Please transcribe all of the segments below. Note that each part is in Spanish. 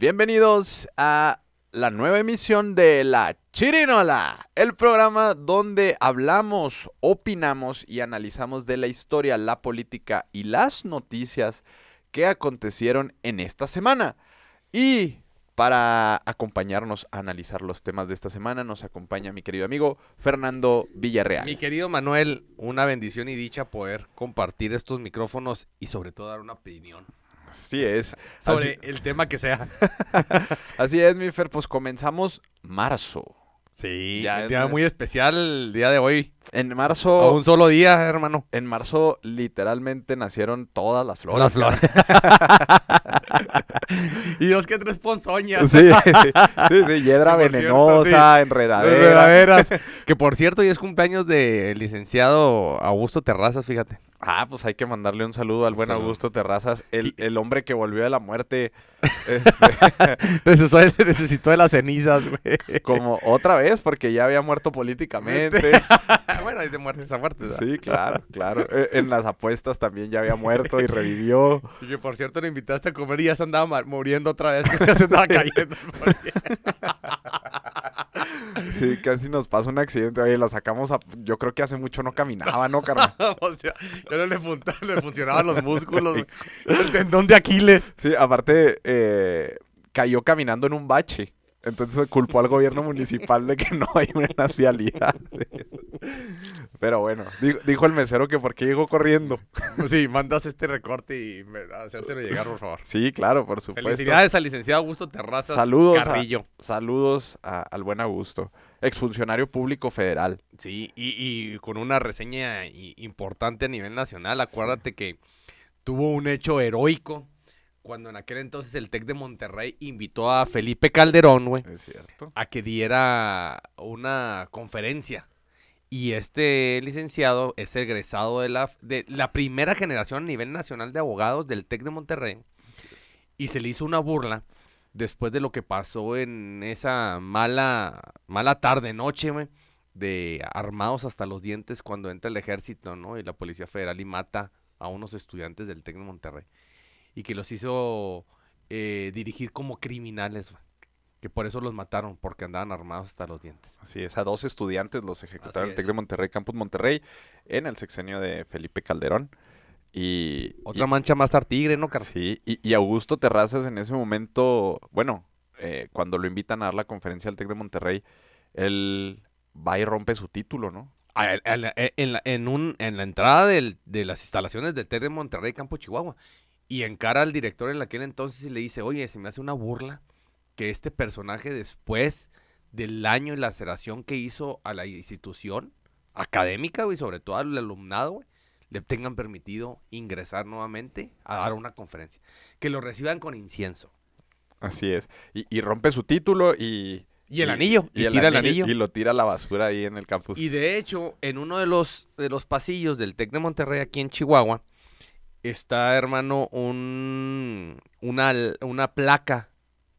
Bienvenidos a la nueva emisión de La Chirinola, el programa donde hablamos, opinamos y analizamos de la historia, la política y las noticias que acontecieron en esta semana. Y para acompañarnos a analizar los temas de esta semana nos acompaña mi querido amigo Fernando Villarreal. Mi querido Manuel, una bendición y dicha poder compartir estos micrófonos y sobre todo dar una opinión Así es. sobre Así, el tema que sea. así es, mi Fer, pues comenzamos marzo. Sí, Ya un día muy especial el día de hoy. En A marzo, un solo día, hermano. en marzo literalmente nacieron todas las flores. Las flores. y dos que tres ponzoñas. Sí, sí, sí, sí, hiedra cierto, venenosa, enredadera. Verdaderas. que por cierto, hoy es cumpleaños del licenciado Augusto Terrazas, fíjate. Ah, pues hay que mandarle un saludo al buen saludo. Augusto Terrazas, el, el hombre que volvió de la muerte, este, resucitó de las cenizas, güey. como otra vez, porque ya había muerto políticamente. bueno, hay de muertes a muertes. Sí, claro, claro. Eh, En las apuestas también ya había muerto y revivió. Y que por cierto lo invitaste a comer y ya se andaba muriendo otra vez, que ya se andaba cayendo. Sí, casi nos pasa un accidente. Oye, lo sacamos a... Yo creo que hace mucho no caminaba, ¿no, carnal? o sea, ya no le, fun- le funcionaban los músculos. El tendón de Aquiles. Sí, aparte, eh, cayó caminando en un bache. Entonces culpó al gobierno municipal de que no hay buenas vialidades. Pero bueno, dijo, dijo el mesero que por qué llegó corriendo. Sí, mandas este recorte y me- hacérselo llegar, por favor. Sí, claro, por supuesto. Felicidades al licenciado Augusto Terrazas Saludos a- Carrillo. Saludos a- al buen Augusto, exfuncionario público federal. Sí, y, y con una reseña importante a nivel nacional. Acuérdate que tuvo un hecho heroico cuando en aquel entonces el TEC de Monterrey invitó a Felipe Calderón, güey, Es cierto. a que diera una conferencia. Y este licenciado es egresado de la, de la primera generación a nivel nacional de abogados del TEC de Monterrey. Y se le hizo una burla después de lo que pasó en esa mala, mala tarde, noche, güey, de armados hasta los dientes cuando entra el ejército, ¿no? Y la Policía Federal y mata a unos estudiantes del TEC de Monterrey. Y que los hizo eh, dirigir como criminales, güey. Que por eso los mataron, porque andaban armados hasta los dientes. Así es, a dos estudiantes los ejecutaron en Así TEC de Monterrey, Campus Monterrey, en el sexenio de Felipe Calderón. Y, Otra y- mancha más al tigre, ¿no, Carlos? Sí, y, y Augusto Terrazas en ese momento, bueno, eh, cuando lo invitan a dar la conferencia al TEC de Monterrey, él va y rompe su título, ¿no? A- a- a la- e- en, la, en, un, en la entrada del- de las instalaciones del TEC de Monterrey, Campo Chihuahua, y encara al director en aquel entonces y le dice, oye, se me hace una burla que este personaje después del año y la laceración que hizo a la institución académica, güey, sobre todo al alumnado, güey, le tengan permitido ingresar nuevamente a dar una conferencia. Que lo reciban con incienso. Así es. Y, y rompe su título y... Y el anillo, y, el tira el anillo. Y lo tira a la basura ahí en el campus. Y de hecho, en uno de los, de los pasillos del TEC de Monterrey, aquí en Chihuahua, está, hermano, un, una, una placa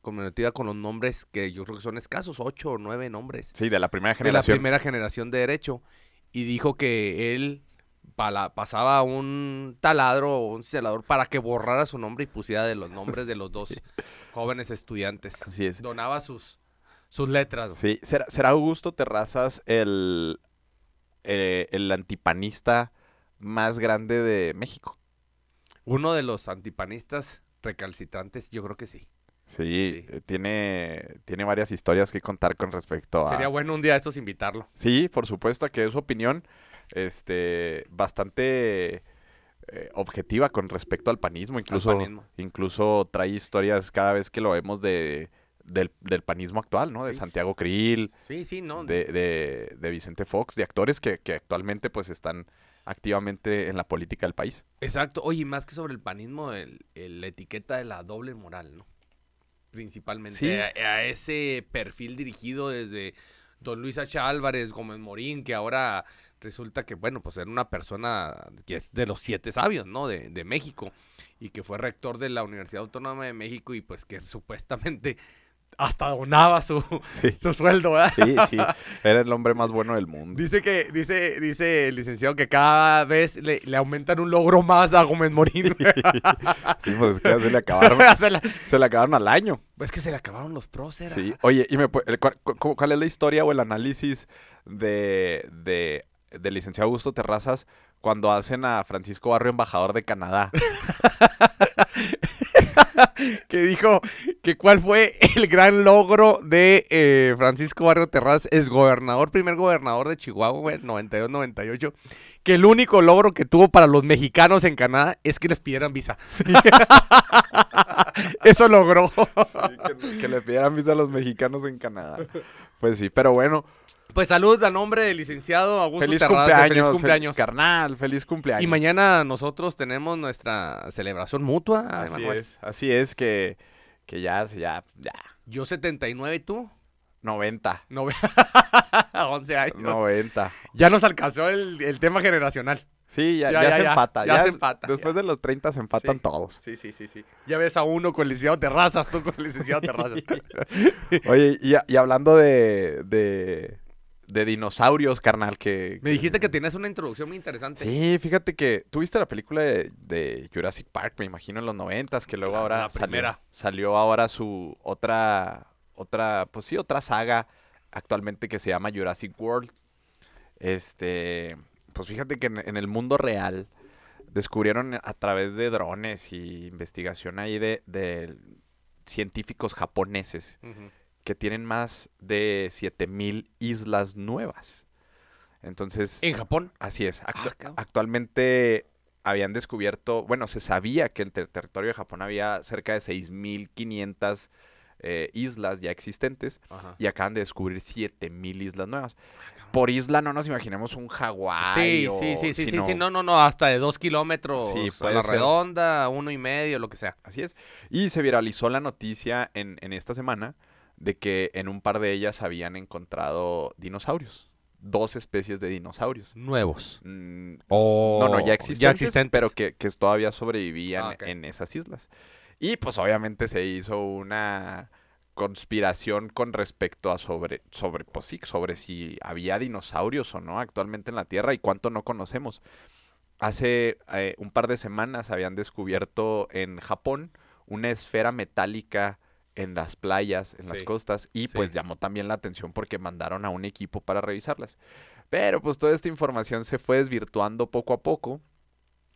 conmemorativa con los nombres que yo creo que son escasos, ocho o nueve nombres, Sí, de la primera de la generación. primera generación de Derecho. Y dijo que él pala- pasaba un taladro o un celador para que borrara su nombre y pusiera de los nombres de los dos jóvenes estudiantes. Así es. Donaba sus, sus letras. Sí, ¿será, será Augusto Terrazas el, eh, el antipanista más grande de México? Uno de los antipanistas recalcitrantes, yo creo que sí. Sí, Sí. eh, Tiene, tiene varias historias que contar con respecto a... Sería bueno un día de estos invitarlo. Sí, por supuesto, que es su opinión este, bastante eh, objetiva con respecto al panismo. Incluso, panismo. incluso trae historias cada vez que lo vemos de, del, del panismo actual, ¿no? De. Santiago Krill, Sí, sí, no. de, de, de Vicente Fox, de actores que, que actualmente pues están activamente en la política del país. Exacto. Oye, y más que sobre el panismo, el, el- la etiqueta de la doble moral, ¿no? Principalmente Sí. a, a ese perfil dirigido desde don Luis H. Álvarez, Gómez Morín, que ahora resulta que, bueno, pues era una persona que es de los siete sabios, ¿no? De, de México y que fue rector de la Universidad Autónoma de México y pues que supuestamente hasta donaba su, Sí. su sueldo, ¿verdad? Sí, sí, era el hombre más bueno del mundo. Dice que, dice, dice el licenciado que cada vez le, le aumentan un logro más a Gómez Morín. Sí, pues es que se le acabaron, Se le acabaron al año. Pues que se le acabaron los pros, era. Sí. Oye, ¿y me cuál, cu- cuál es la historia o el análisis de, de, del licenciado Augusto Terrazas cuando hacen a Francisco Barrio embajador de Canadá? que dijo que cuál fue el gran logro de eh, Francisco Barrio Terraz, es gobernador, primer gobernador de Chihuahua, güey, 92-98, que el único logro que tuvo para los mexicanos en Canadá es que les pidieran visa. Eso logró. Sí, que, que le pidieran visa a los mexicanos en Canadá. Pues sí, pero bueno, Pues salud a nombre del licenciado Augusto feliz cumpleaños, feliz fel- cumpleaños. carnal, feliz cumpleaños. y mañana nosotros tenemos nuestra celebración mutua. Así Manuel. es, así es que, que ya, ya, ya, Yo 79 y tú 90, Nove- 11 años. 90. Ya nos alcanzó el, el tema generacional. Sí, ya, Sí, ya ya, se ya, empata. ya se empata, Después de los 30 se empatan Sí. todos. Sí, sí, sí, sí. Ya ves a uno con el licenciado Terrazas, tú con el licenciado Terrazas. Oye, y, y hablando de, de, de dinosaurios, carnal, que... Me dijiste que tenías una introducción muy interesante. Sí, fíjate que tuviste la película de, de Jurassic Park, me imagino, en los noventas, que luego ahora la salió, primera. salió ahora su otra, otra, pues sí, otra saga actualmente que se llama Jurassic World. Este, pues fíjate que en, en el mundo real descubrieron a través de drones y investigación ahí de, de científicos japoneses Ujú. Que tienen más de 7000 islas nuevas. Entonces, En Japón. Así es. Actu- Ah, actualmente habían descubierto, bueno, se sabía que en el territorio de Japón había cerca de 6.500 eh, islas ya existentes Ajá. y acaban de descubrir 7.000 islas nuevas. Por isla no nos imaginemos un Hawái Sí, o- sí, sí, sí, sí, sino- sí, no, no, no, hasta de dos kilómetros Sí, a la ser. redonda, uno y medio, lo que sea. Así es. Y se viralizó la noticia en, en esta semana de que en un par de ellas habían encontrado dinosaurios. Dos especies de dinosaurios. Nuevos. Mm, O No, no, ya existentes, Ya existentes. pero que, que todavía sobrevivían Ah, en esas islas. Y pues obviamente se hizo una conspiración con respecto a sobre, sobre, pues sí, sobre si había dinosaurios o no actualmente en la Tierra y cuánto no conocemos. Hace eh, un par de semanas habían descubierto en Japón una esfera metálica en las playas, en las costas, y sí. pues llamó también la atención porque mandaron a un equipo para revisarlas. Pero pues toda esta información se fue desvirtuando poco a poco.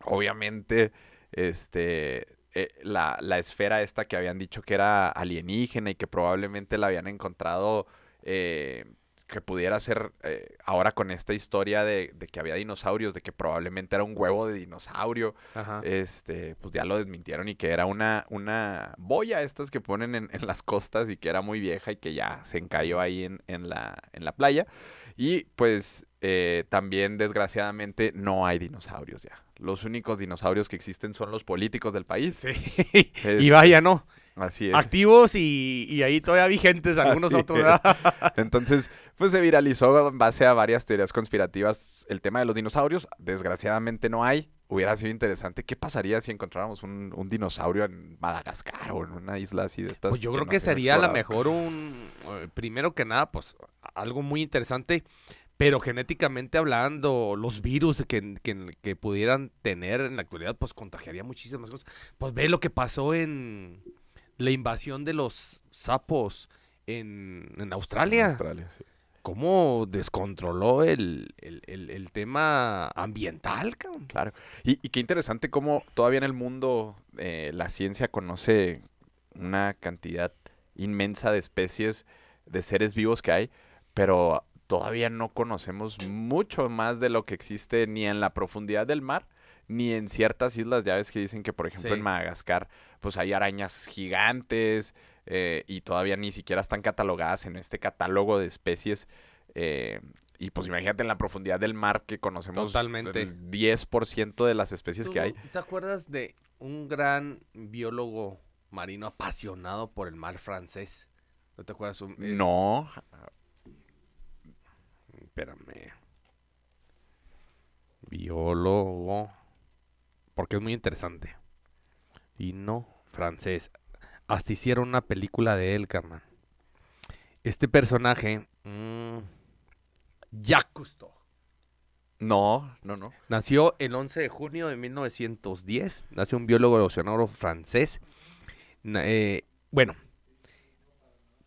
Obviamente, este, eh, la, la esfera esta que habían dicho que era alienígena y que probablemente la habían encontrado eh, que pudiera ser eh, ahora con esta historia de, de que había dinosaurios, de que probablemente era un huevo de dinosaurio, Ajá. este, pues ya lo desmintieron y que era una, una boya estas que ponen en, en las costas y que era muy vieja y que ya se encalló ahí en, en la, en la playa. Y pues eh, también desgraciadamente no hay dinosaurios ya. Los únicos dinosaurios que existen son los políticos del país. Sí. Es- y vaya, ¿no? Así es. Activos y, y ahí todavía vigentes algunos Así otros. Entonces, pues se viralizó en base a varias teorías conspirativas el tema de los dinosaurios. Desgraciadamente no hay. Hubiera sido interesante. ¿Qué pasaría si encontráramos un, un dinosaurio en Madagascar o en una isla así de estas? Pues yo creo no que sería a lo mejor un, eh, primero que nada, pues algo muy interesante, pero genéticamente hablando, los virus que, que, que pudieran tener en la actualidad, pues contagiaría muchísimas cosas. Pues ve lo que pasó en la invasión de los sapos en, en En Australia. Australia, sí. ¿Cómo descontroló el, el, el- el tema ambiental, cabrón? Claro. Y, y qué interesante cómo todavía en el mundo eh, la ciencia conoce una cantidad inmensa de especies de seres vivos que hay, pero todavía no conocemos mucho más de lo que existe ni en la profundidad del mar, ni en ciertas islas. Ya ves que dicen que, por ejemplo, Sí. en Madagascar, pues hay arañas gigantes eh, y todavía ni siquiera están catalogadas en este catálogo de especies. eh, y pues imagínate en la profundidad del mar que conocemos Totalmente. el 10% de las especies que hay. ¿Tú ¿Te acuerdas de un gran biólogo marino apasionado por el mar francés? ¿No te acuerdas? Un- eh, No, Espérame. Biólogo. Porque es muy interesante. Vino francés. Hasta hicieron una película de él, carnal. Este personaje. mm, Jacques Cousteau. no, no, no. Nació el 11 de junio de 1910. Nace un biólogo oceanógrafo francés. Eh, bueno,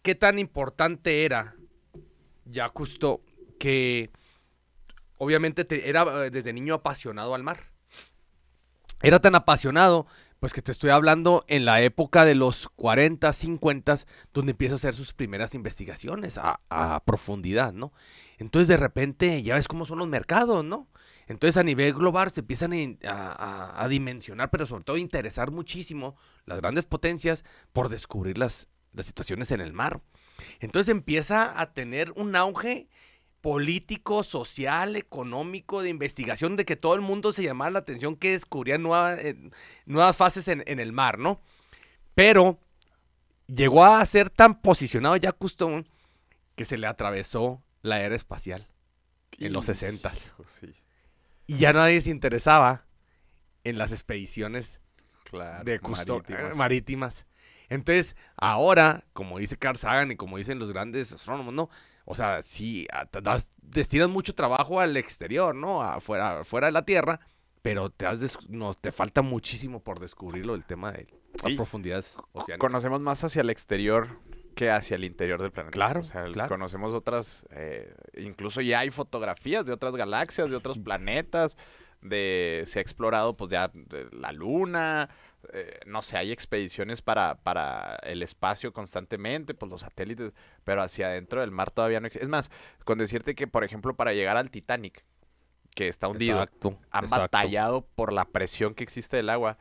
qué tan importante era, ya justo, que obviamente te- era eh, desde niño apasionado al mar. Era tan apasionado, pues que te estoy hablando en la época de los 40, 50, donde empieza a hacer sus primeras investigaciones a, profundidad, ¿no? Entonces de repente ya ves cómo son los mercados, ¿no? Entonces a nivel global se empiezan a, dimensionar, pero sobre todo a interesar muchísimo las grandes potencias por descubrir las situaciones en el mar. Entonces empieza a tener un auge político, social, económico, de investigación, de que todo el mundo se llamaba la atención que descubrían nuevas, eh, nuevas fases en, en el mar, ¿no? Pero llegó a ser tan posicionado ya Cousteau que se le atravesó la era espacial en los 60 Hijo, sí, y ya nadie se interesaba en las expediciones claro. de Cousteau marítimas. marítimas. Entonces, ahora, como dice Carl Sagan y como dicen los grandes astrónomos, ¿no? O sea, sí, das- destinas mucho trabajo al exterior, ¿no? Afuera, fuera de la Tierra, pero te, has no, te falta muchísimo por descubrirlo, el tema de las Sí. profundidades oceánicas. Conocemos más hacia el exterior que hacia el interior del planeta. Claro, O sea, claro. conocemos otras, eh, incluso ya hay fotografías de otras galaxias, de otros planetas, de se ha explorado pues ya la luna, eh, no sé, hay expediciones para, para el espacio constantemente, pues los satélites, pero hacia adentro del mar todavía no existe. Es más, con decirte que, por ejemplo, para llegar al Titanic, que está hundido, Exacto, han exacto. batallado por la presión que existe del agua.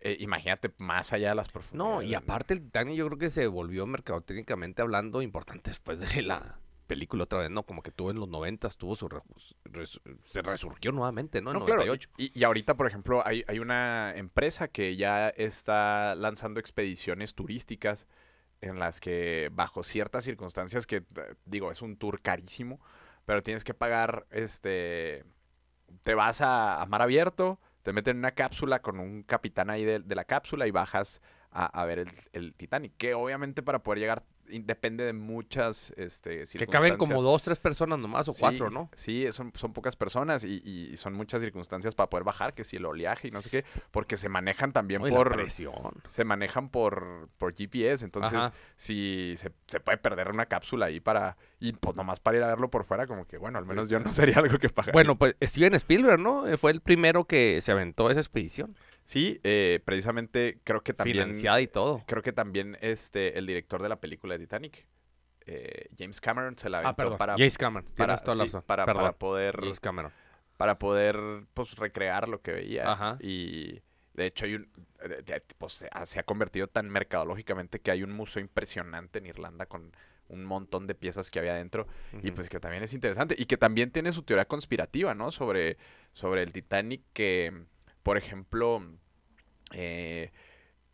Eh, imagínate más allá de las profundidades. No, y aparte el Titanic yo creo que se volvió mercadotecnicamente hablando importante después de la película otra vez, ¿no? Como que tuvo en los 90 tuvo su... re- res- se resurgió nuevamente, ¿no? En No, claro, 98. Y, y ahorita, por ejemplo, hay, hay una empresa que ya está lanzando expediciones turísticas en las que, bajo ciertas circunstancias, que eh, digo, es un tour carísimo, pero tienes que pagar, este, te vas a, a mar abierto, te meten en una cápsula con un capitán ahí de, de la cápsula y bajas a, a ver el, el Titanic, que obviamente para poder llegar depende de muchas este, Que caben como circunstancias. dos, tres personas nomás o Sí, cuatro, ¿no? Sí, son, son pocas personas y, y son muchas circunstancias para poder bajar, que si el oleaje y no sé qué, porque se manejan también y la por... presión. Se manejan por, por GPS, entonces Ajá. si se, se puede perder una cápsula ahí para... Y pues nomás para ir a verlo por fuera, como que bueno, al menos yo no sería algo que pagar. Bueno, pues Steven Spielberg, ¿no? Fue el primero que se aventó esa expedición. Sí, eh, precisamente creo que también... Financiada y todo. Creo que también este, el director de la película de Titanic, eh, James Cameron, se la aventó Ah, perdón. para... James Cameron. para, la sí, razón. para, Perdón. para poder James Cameron. para poder pues recrear lo que veía Ajá. y de hecho hay un pues, se ha- convertido tan mercadológicamente que hay un museo impresionante en Irlanda con un montón de piezas que había adentro y pues que también es interesante y que también tiene su teoría conspirativa no sobre sobre el Titanic que por ejemplo eh,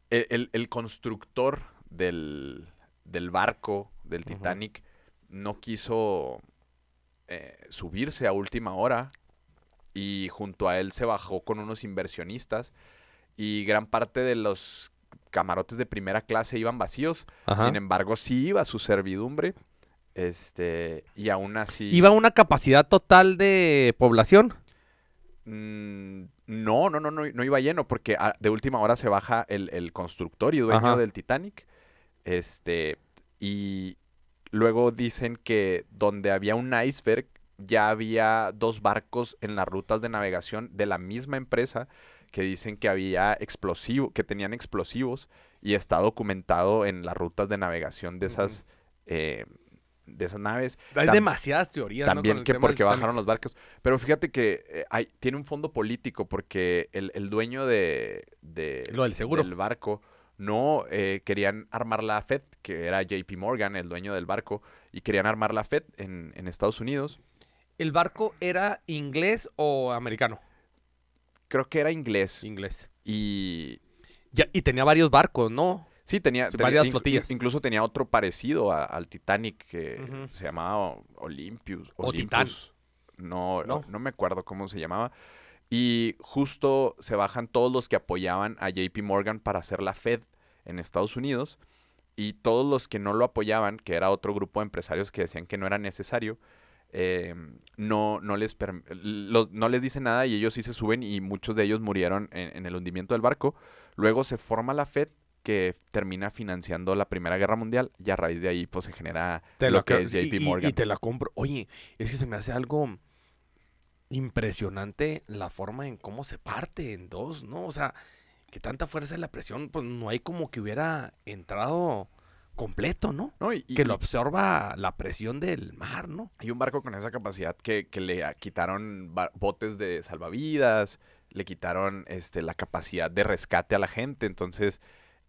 el, constructor del, del barco del. Titanic no quiso eh, subirse a última hora y junto a él se bajó con unos inversionistas y gran parte de los camarotes de primera clase iban vacíos. Ajá. Sin embargo, sí iba su servidumbre. Este, y aún así. ¿Iba a una capacidad total de población? Mm, no, no, no, no, no iba lleno, porque ah, de última hora se baja el, el constructor y dueño Ajá. del Titanic. Este, y luego dicen que donde había un iceberg ya había dos barcos en las rutas de navegación de la misma empresa que dicen que había explosivo, que tenían explosivos y está documentado en las rutas de navegación de esas, eh, de esas naves. Hay Tam- demasiadas teorías. también que porque bajaron los barcos. Pero fíjate que eh, hay, tiene un fondo político porque el, el dueño de, de- Lo del seguro. del barco no eh, querían armar la Fed, que era JP Morgan, el dueño del barco, y querían armar la Fed en, en Estados Unidos. ¿El barco era inglés o americano? Creo que era inglés. Inglés. Y Ya, y tenía varios barcos, ¿no? Sí, tenía, Sí, tenía- varias in- flotillas. incluso tenía otro parecido a- al Titanic que se llamaba Olympius. O Titán. Olympus. No, ¿No? no, me acuerdo cómo se llamaba. Y justo se bajan todos los que apoyaban a JP Morgan para hacer la Fed en Estados Unidos. Y todos los que no lo apoyaban, que era otro grupo de empresarios que decían que no era necesario, eh, no, no, les los- no les dice nada y ellos sí se suben y muchos de ellos murieron en, en el hundimiento del barco. Luego se forma la Fed que termina financiando la Primera Guerra Mundial y a raíz de ahí pues se genera Te lo que es JP y- Morgan. Y te la compro. Oye, es que se me hace algo impresionante la forma en cómo se parte en dos, ¿no? O sea, que tanta fuerza de la presión, pues no hay como que hubiera entrado completo, ¿no? ¿no? Y, y- que lo absorba la presión del mar, ¿no? y un barco con esa capacidad que, que le quitaron botes de salvavidas, le quitaron este, la capacidad de rescate a la gente. Entonces,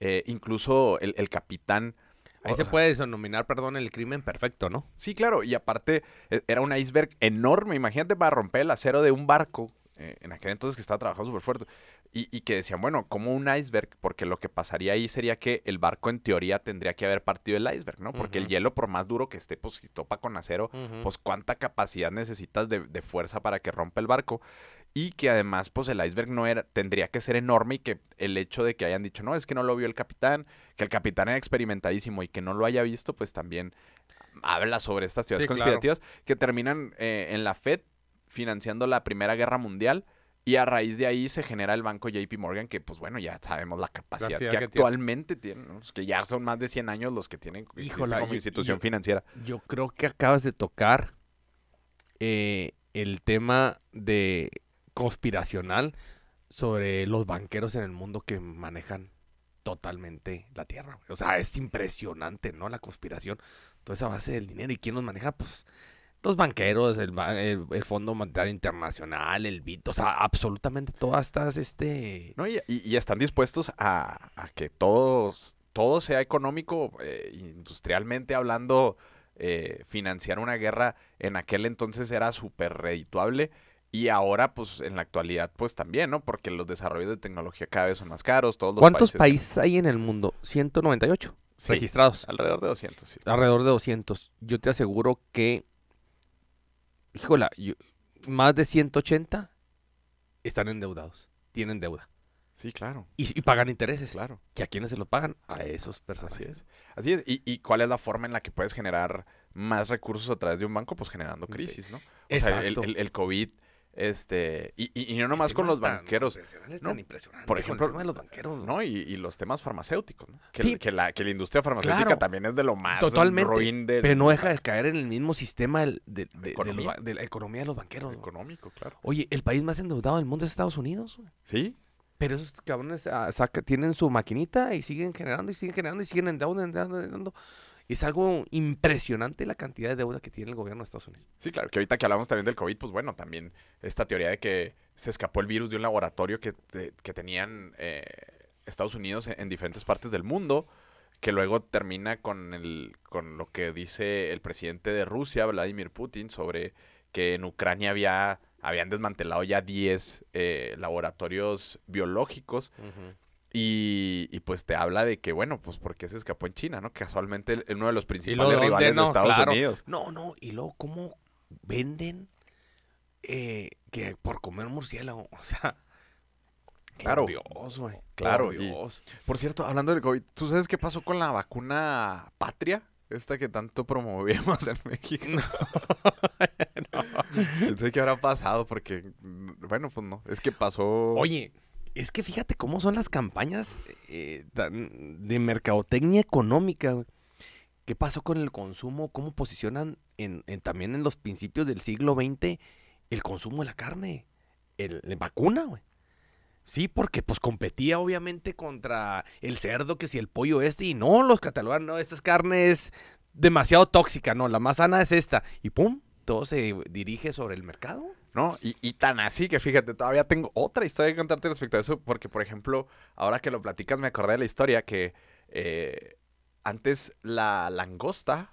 eh, incluso el, el capitán... Ahí se puede denominar, perdón, el crimen perfecto, ¿no? Sí, claro, y aparte e- era un iceberg enorme, imagínate para romper el acero de un barco, eh, en aquel entonces que estaba trabajando súper fuerte, y, y que decían, bueno, como un iceberg, porque lo que pasaría ahí sería que el barco en teoría tendría que haber partido el iceberg, ¿no? Porque el hielo, por más duro que esté, pues si topa con acero, pues cuánta capacidad necesitas de, de fuerza para que rompa el barco. Y que además, pues el iceberg no era, tendría que ser enorme y que el hecho de que hayan dicho, no, es que no lo vio el capitán, que el capitán era experimentadísimo y que no lo haya visto, pues también habla sobre estas teorías Sí, claro. conspirativas que terminan eh, en la Fed financiando la Primera Guerra Mundial. Y a raíz de ahí se genera el banco JP Morgan, que pues bueno, ya sabemos la capacidad que, actualmente tiene, ¿no? que ya son más de 100 años los que tienen como yo- institución yo- financiera. Yo creo que acabas de tocar eh, el tema de conspiracional sobre los banqueros en el mundo que manejan totalmente la tierra. O sea, es impresionante, ¿no? La conspiración. Toda esa base del dinero. ¿Y quién los maneja? Pues los banqueros, el, el- el Fondo Monetario Internacional, el BIT, o sea, absolutamente todas estas, este... ¿no? Y, y- y están dispuestos a, a que todos, todo sea económico, eh, industrialmente hablando, eh, financiar una guerra en aquel entonces era súper redituable y ahora pues en la actualidad pues también, ¿no? Porque los desarrollos de tecnología cada vez son más caros, todos los ¿Cuántos países... países hay en el mundo? 198 Sí, registrados. alrededor de 200, sí. alrededor de 200. Yo te aseguro que, híjola, yo- más de 180 están endeudados, tienen deuda Sí, claro, y, y pagan intereses. claro. ¿Y a quiénes se los pagan? A esos personas. Así es. Así es. ¿Y, y cuál es la forma en la que puedes generar más recursos a través de un banco? Pues generando crisis, ¿no? O sea, el, Exacto. el- el COVID, este, y, y- y no ¿Qué nomás con los banqueros, ¿no? Por el ejemplo, tema de los banqueros. ¿no? Y, y los temas farmacéuticos, ¿no? Que, Sí. que la, que la industria farmacéutica Claro. también es de lo más Totalmente. ruin del Pero no deja de caer en el mismo sistema de, de- de los Economía. ba- de la economía de los banqueros. económico, claro. Oye, el país más endeudado del mundo es Estados Unidos. güey. ¿Sí? Pero esos cabrones ah, saca- tienen su maquinita y siguen generando y siguen generando y siguen endeudando, endeudando, endeudando. Y es algo impresionante la cantidad de deuda que tiene el gobierno de Estados Unidos. Sí, claro, que ahorita que hablamos también del COVID, pues bueno, también esta teoría de que se escapó el virus de un laboratorio que, te- que tenían eh, Estados Unidos en, en diferentes partes del mundo, que luego termina con, el, con lo que dice el presidente de Rusia, Vladimir Putin, sobre que en Ucrania había, habían desmantelado ya 10 eh, laboratorios biológicos y, y, pues te habla de que, bueno, pues porque se escapó en China, ¿no? Casualmente el- uno de los principales rivales de No, Estados claro. Unidos. No, no, y luego, ¿cómo venden eh, que por comer murciélago? O sea, por Claro. Dios, güey. Claro, Dios. Por cierto, hablando del COVID, ¿tú sabes qué pasó con la vacuna Patria? Esta que tanto promovemos en México. No. sé qué habrá pasado porque, mm, bueno, pues no. Es que pasó... Oye, es que fíjate cómo son las campañas eh, de mercadotecnia económica. ¿Qué pasó con el consumo? ¿Cómo posicionan en, en- también en los principios del siglo XX el consumo de la carne? El, la vacuna, güey. Sí, porque pues competía obviamente contra el cerdo, que si el pollo este, y no, los catalogan, no, esta es carne es demasiado tóxica, no, la más sana es esta. Y pum, todo se dirige sobre el mercado. ¿No? Y, y tan así que fíjate, todavía tengo otra historia que contarte respecto a eso, porque, por ejemplo, ahora que lo platicas, me acordé de la historia que eh, antes la langosta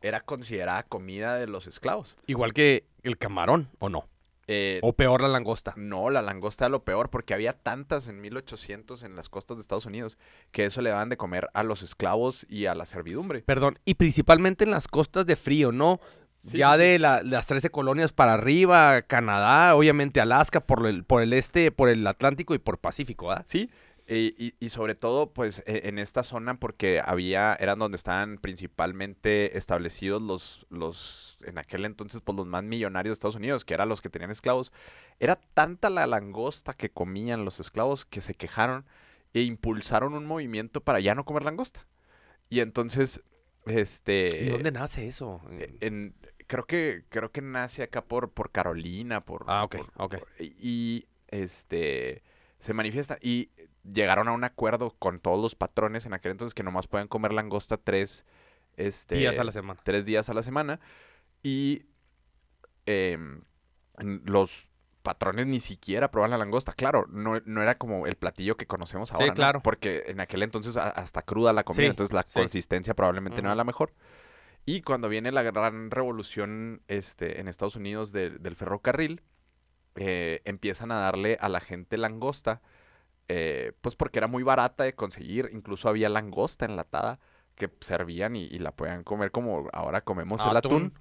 era considerada comida de los esclavos. Igual que el camarón, ¿o no? Eh, O peor la langosta. No, la langosta era lo peor porque había tantas en 1800 en las costas de Estados Unidos que eso le daban de comer a los esclavos y a la servidumbre. Perdón, y principalmente en las costas de frío, ¿no? Sí, ya sí, de la- las 13 colonias para arriba, Canadá, obviamente Alaska, por el, por el este, por el Atlántico y por Pacífico, ¿ah? Sí, eh, y, y sobre todo pues e- en esta zona porque había, eran donde estaban principalmente establecidos los, los, en aquel entonces pues los más millonarios de Estados Unidos, que eran los que tenían esclavos. Era tanta la langosta que comían los esclavos que se quejaron e impulsaron un movimiento para ya no comer langosta. Y entonces, este... ¿Y dónde nace eso? En, creo que creo que nace acá por, por Carolina, por... Ah, ok, por- ok. por- y este se manifiesta y llegaron a un acuerdo con todos los patrones en aquel entonces que nomás pueden comer langosta tres este, Días a la semana. tres días a la semana y em, los patrones ni siquiera probaban la langosta. Claro, no, no era como el platillo que conocemos Sí, ahora, ¿no? claro. Porque en aquel entonces hasta cruda la comida, Sí, entonces la sí. consistencia probablemente no era la mejor. Y cuando viene la gran revolución este, en Estados Unidos de- del ferrocarril, eh, empiezan a darle a la gente langosta, eh, pues porque era muy barata de conseguir. Incluso había langosta enlatada que servían y, y la podían comer como ahora comemos el atún. Atún.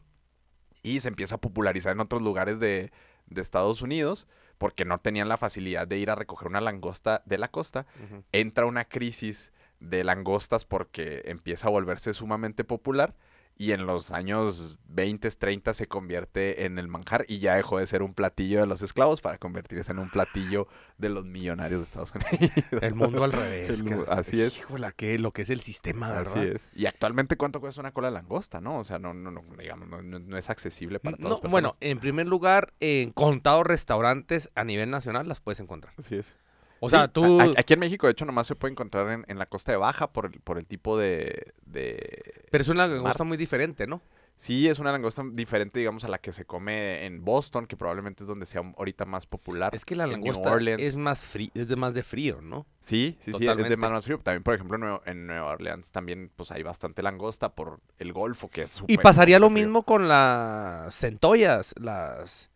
Y se empieza a popularizar en otros lugares de, de Estados Unidos porque no tenían la facilidad de ir a recoger una langosta de la costa. Entra una crisis de langostas porque empieza a volverse sumamente popular y en los años 20, 30 se convierte en el manjar y ya dejó de ser un platillo de los esclavos para convertirse en un platillo de los millonarios de Estados Unidos. El mundo al revés. El así es. Híjola, que lo que es el sistema, ¿verdad? Así es. Y actualmente, ¿cuánto cuesta una cola de langosta, no? O sea, no, no, no, digamos, no, no- es accesible para personas. bueno, en primer lugar, en contados restaurantes a nivel nacional las puedes encontrar. Así es. O sea, tú... aquí en México, de hecho, nomás se puede encontrar en, en la costa de Baja por el, por el tipo de, de... Pero es una mar. langosta muy diferente, ¿no? Sí, es una langosta diferente, digamos, a la que se come en Boston, que probablemente es donde sea ahorita más popular. Es que la langosta es más frío, es de más de frío, ¿no? Sí, sí, sí, es de más, más frío. También, por ejemplo, en Nueva, en Nueva Orleans también pues hay bastante langosta por el Golfo, que es Y súper, pasaría lo frío. mismo con las centollas, las,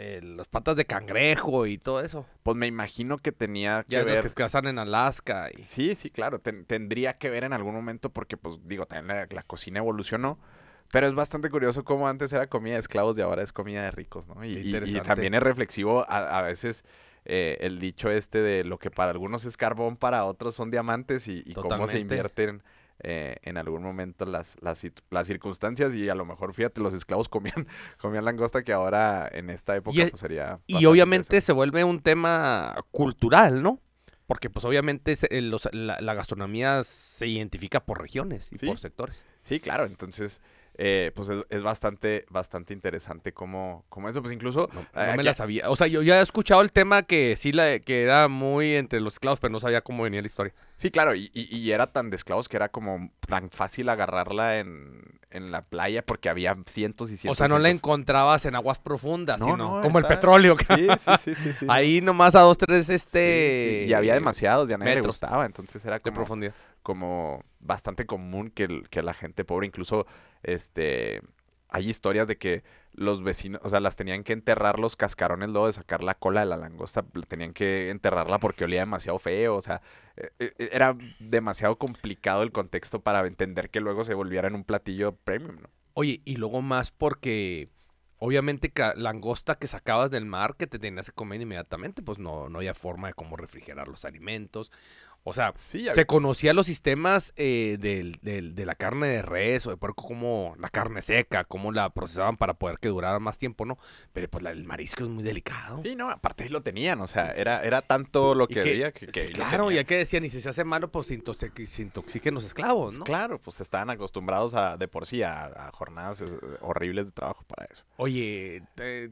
eh, las patas de cangrejo y todo eso. Pues me imagino que tenía que Ya ver... que cazan en Alaska. Y... Sí, sí, claro. ten- tendría que ver en algún momento porque, pues, digo, también la, la cocina evolucionó. Pero es bastante curioso cómo antes era comida de esclavos y ahora es comida de ricos, ¿no? Y, y- también es reflexivo a, a veces eh, el dicho este de lo que para algunos es carbón, para otros son diamantes y, y cómo se invierten eh, en algún momento las, las, las circunstancias y a lo mejor, fíjate, los esclavos comían, comían langosta que ahora en esta época es- pues, sería... Y obviamente se vuelve un tema cultural, ¿no? Porque pues obviamente se- el- los- la, la gastronomía se identifica por regiones y Sí. por sectores. Sí, claro, entonces, eh, pues es, es bastante, bastante interesante cómo, cómo eso, pues incluso... No, eh, me la sabía. O sea, yo ya he escuchado el tema que sí la, que era muy entre los esclavos, pero no sabía cómo venía la historia. Sí, claro, y, y- y era tan de esclavos que era como tan fácil agarrarla en, en la playa porque había cientos y cientos. o sea, no la encontrababas en aguas profundas, No, sino no, como el petróleo. Sí, sí, sí, sí, sí. Ahí nomás a dos, tres, este... sí, Y había demasiados, ya nadie le gustaba, entonces era de como, profundidad. como bastante común que, que la gente pobre, incluso, este, hay historias de que los vecinos, o sea, las tenían que enterrar los cascarones luego de sacar la cola de la langosta, tenían que enterrarla porque olía demasiado feo, o sea, eh, eh, era demasiado complicado el contexto para entender que luego se volviera en un platillo premium, ¿no? Oye, y luego más porque obviamente langosta que sacabas del mar que te tenías que comer inmediatamente, pues no, no había forma de cómo refrigerar los alimentos. O sea, Sí, se conocían los sistemas eh, del- del- de la carne de res o de puerco, como la carne seca, cómo la procesaban para poder que durara más tiempo, ¿no? Pero pues la- el marisco es muy delicado. Sí, no, aparte lo tenían, o sea, era, era tanto lo que había que, que claro, ya que decían, y si se hace malo, pues se intoxic- se intoxiquen los esclavos, ¿no? Claro, pues estaban acostumbrados a, de por sí a, a jornadas eh, horribles de trabajo para eso. Oye, eh,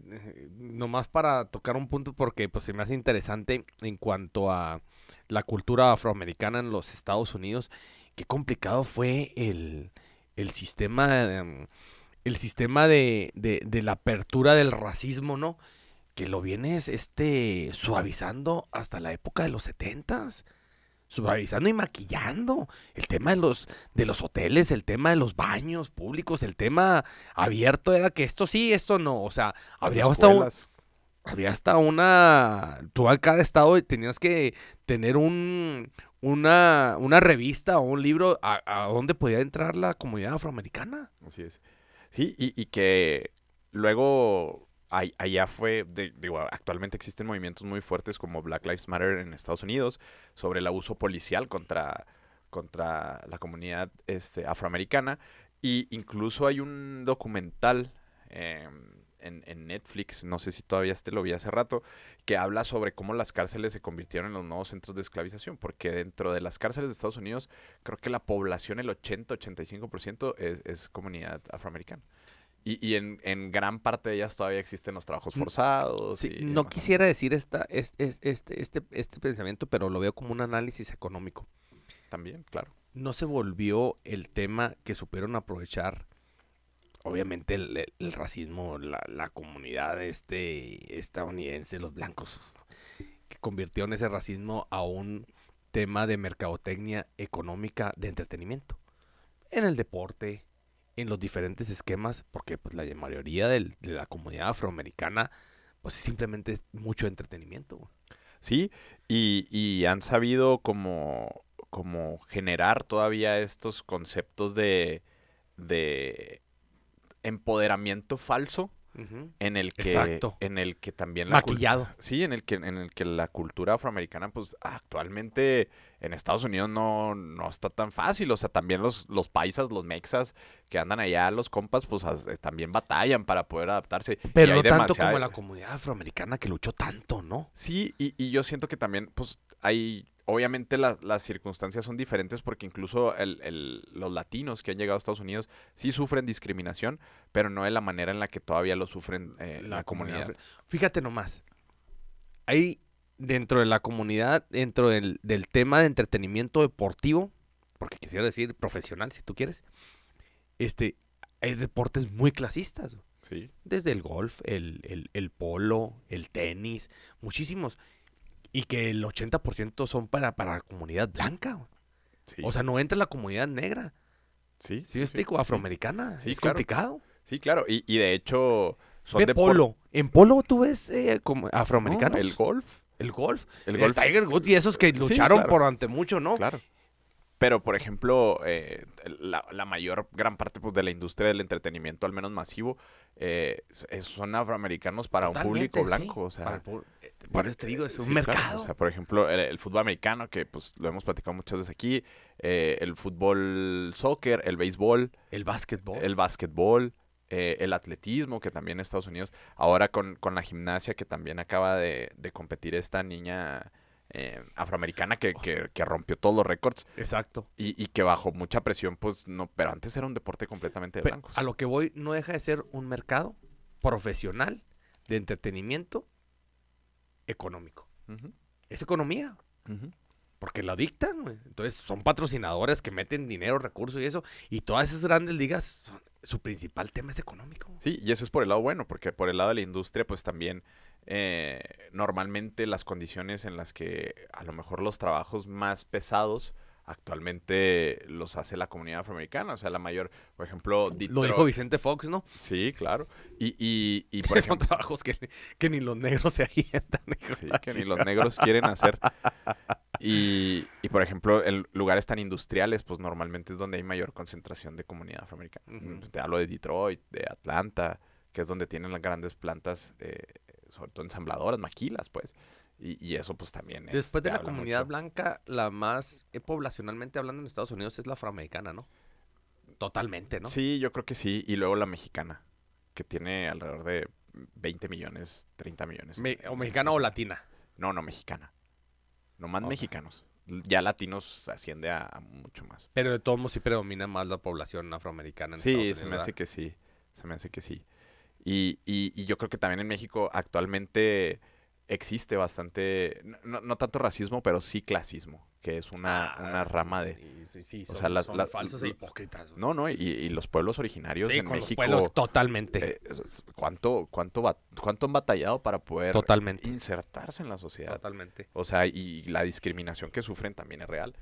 nomás para tocar un punto porque pues se me hace interesante en cuanto a la cultura afroamericana en los Estados Unidos, qué complicado fue el, el sistema, em, el sistema de, de- de la apertura del racismo, ¿no? Que lo vienes este, suavizando hasta la época de los setentas. Suavizando y maquillando. El tema de los, de los hoteles, el tema de los baños públicos, el tema abierto era que esto sí, esto no. O sea, habría hasta, un-. Había hasta una... Tú a cada estado tenías que tener un, una, una revista o un libro a, a donde podía entrar la comunidad afroamericana. Así es. Sí, y, y que luego ahí- allá fue, digo, actualmente existen movimientos muy fuertes como Black Lives Matter en Estados Unidos sobre el abuso policial contra, contra la comunidad este, afroamericana. Y incluso hay un documental em, en, en Netflix, no sé si todavía este lo vi hace rato, que habla sobre cómo las cárceles se convirtieron en los nuevos centros de esclavización, porque dentro de las cárceles de Estados Unidos, creo que la población, el 80-85% es, es comunidad afroamericana. Y, y en, en gran parte de ellas todavía existen los trabajos Mm, forzados. Sí, y no demás. quisiera decir esta, es- es- este, este, este pensamiento, pero lo veo como un análisis económico. También, claro. No se volvió el tema que supieron aprovechar, obviamente, el, racismo, la, la comunidad este, estadounidense, los blancos, que convirtieron ese racismo a un tema de mercadotecnia económica de entretenimiento. En el deporte, en los diferentes esquemas, porque pues la mayoría del- de la comunidad afroamericana, pues simplemente es mucho entretenimiento. Sí, y, y han sabido como, como generar todavía estos conceptos de, de empoderamiento falso en el que, Exacto. en el que también la Maquillado. Sí, en el que, en el que la cultura afroamericana, pues actualmente en Estados Unidos no, no está tan fácil. O sea, también los, los paisas, los mexas que andan allá, los compas, pues as- eh, también batallan para poder adaptarse. Pero no tanto demasiada- como la comunidad afroamericana que luchó tanto, ¿no? Sí, y, y yo siento que también, pues, hay, obviamente las, las circunstancias son diferentes porque incluso el- el- los latinos que han llegado a Estados Unidos sí sufren discriminación, pero no de la manera en la que todavía lo sufren eh, la, comunidad. Fíjate nomás. Hay dentro de la comunidad, dentro del, del tema de entretenimiento deportivo, porque quisiera decir profesional, si tú quieres, este, hay deportes muy clasistas. Sí, Desde el golf, el- el polo, el tenis, muchísimos. Y que el 80% son para, para la comunidad blanca. sí. O sea, no entra la comunidad negra. sí, ¿Sí me explico? Afroamericana. Sí, es claro. complicado. Sí, claro. Y, y de hecho, son Ve depor- polo. En polo tú ves eh, como No, afroamericanos. el golf. El golf. El El, golf. Tiger Woods y esos que lucharon claro. por ante mucho, ¿no? Claro. Pero, por ejemplo, eh, la, la mayor, gran parte pues, de la industria del entretenimiento, al menos masivo, eh, son afroamericanos para un público blanco. sí. O sea, Para pu- eh, por eso te digo, es un Sí, claro. mercado. O sea, por ejemplo, el, el fútbol americano, que pues lo hemos platicado muchas veces aquí, eh, el fútbol soccer, el béisbol, el básquetbol. el básquetbol, eh, el atletismo, que también en Estados Unidos, ahora con, con la gimnasia, que también acaba de, de competir esta niña eh, afroamericana que, que- que rompió todos los récords Exacto. y, y que bajo mucha presión, pues no, pero antes era un deporte completamente de blancos. a lo que voy, no deja de ser un mercado profesional de entretenimiento económico. Es economía. Porque lo dictan, güey. Entonces son patrocinadores que meten dinero, recursos y eso. Y todas esas grandes ligas, son- su principal tema es económico. Sí, y eso es por el lado bueno, porque por el lado de la industria, pues también eh, normalmente las condiciones en las que a lo mejor los trabajos más pesados actualmente los hace la comunidad afroamericana. O sea, la mayor, por ejemplo, Lo dijo Vicente Fox, ¿no? Sí, claro. Y, y, y por Que son ejemplo, trabajos que, que ni los negros se avientan. hijo sí, que ni los negros quieren hacer. Y, y, por ejemplo, en lugares tan industriales, pues normalmente es donde hay mayor concentración de comunidad afroamericana. Te hablo de Detroit, de Atlanta, que es donde tienen las grandes plantas, eh, sobre todo ensambladoras, maquilas, pues. Y, y eso pues también es- Después de la comunidad mucho. blanca, la más eh, poblacionalmente hablando en Estados Unidos es la afroamericana, ¿no? Totalmente, ¿no? Sí, yo creo que sí. Y luego la mexicana, que tiene alrededor de 20 millones, 30 millones. Me- o mexicana o latina. No, no, mexicana. No más Ok. mexicanos. Ya latinos asciende a, a mucho más. Pero de todos modos sí predomina más la población afroamericana en Sí, Estados se Unidos. me hace que sí. Se me hace que sí. Y, y, y yo creo que también en México actualmente existe bastante, no, no- tanto racismo, pero sí clasismo, que es una, una Ah, rama de... Sí, sí, o son, sea, la- son la- falsos e hipócritas. No, no, y, y los pueblos originarios sí, en con los México... pueblos totalmente. eh, ¿cuánto, cuánto, ¿Cuánto han batallado para poder totalmente. insertarse en la sociedad? Totalmente. O sea, y la discriminación que sufren también es real.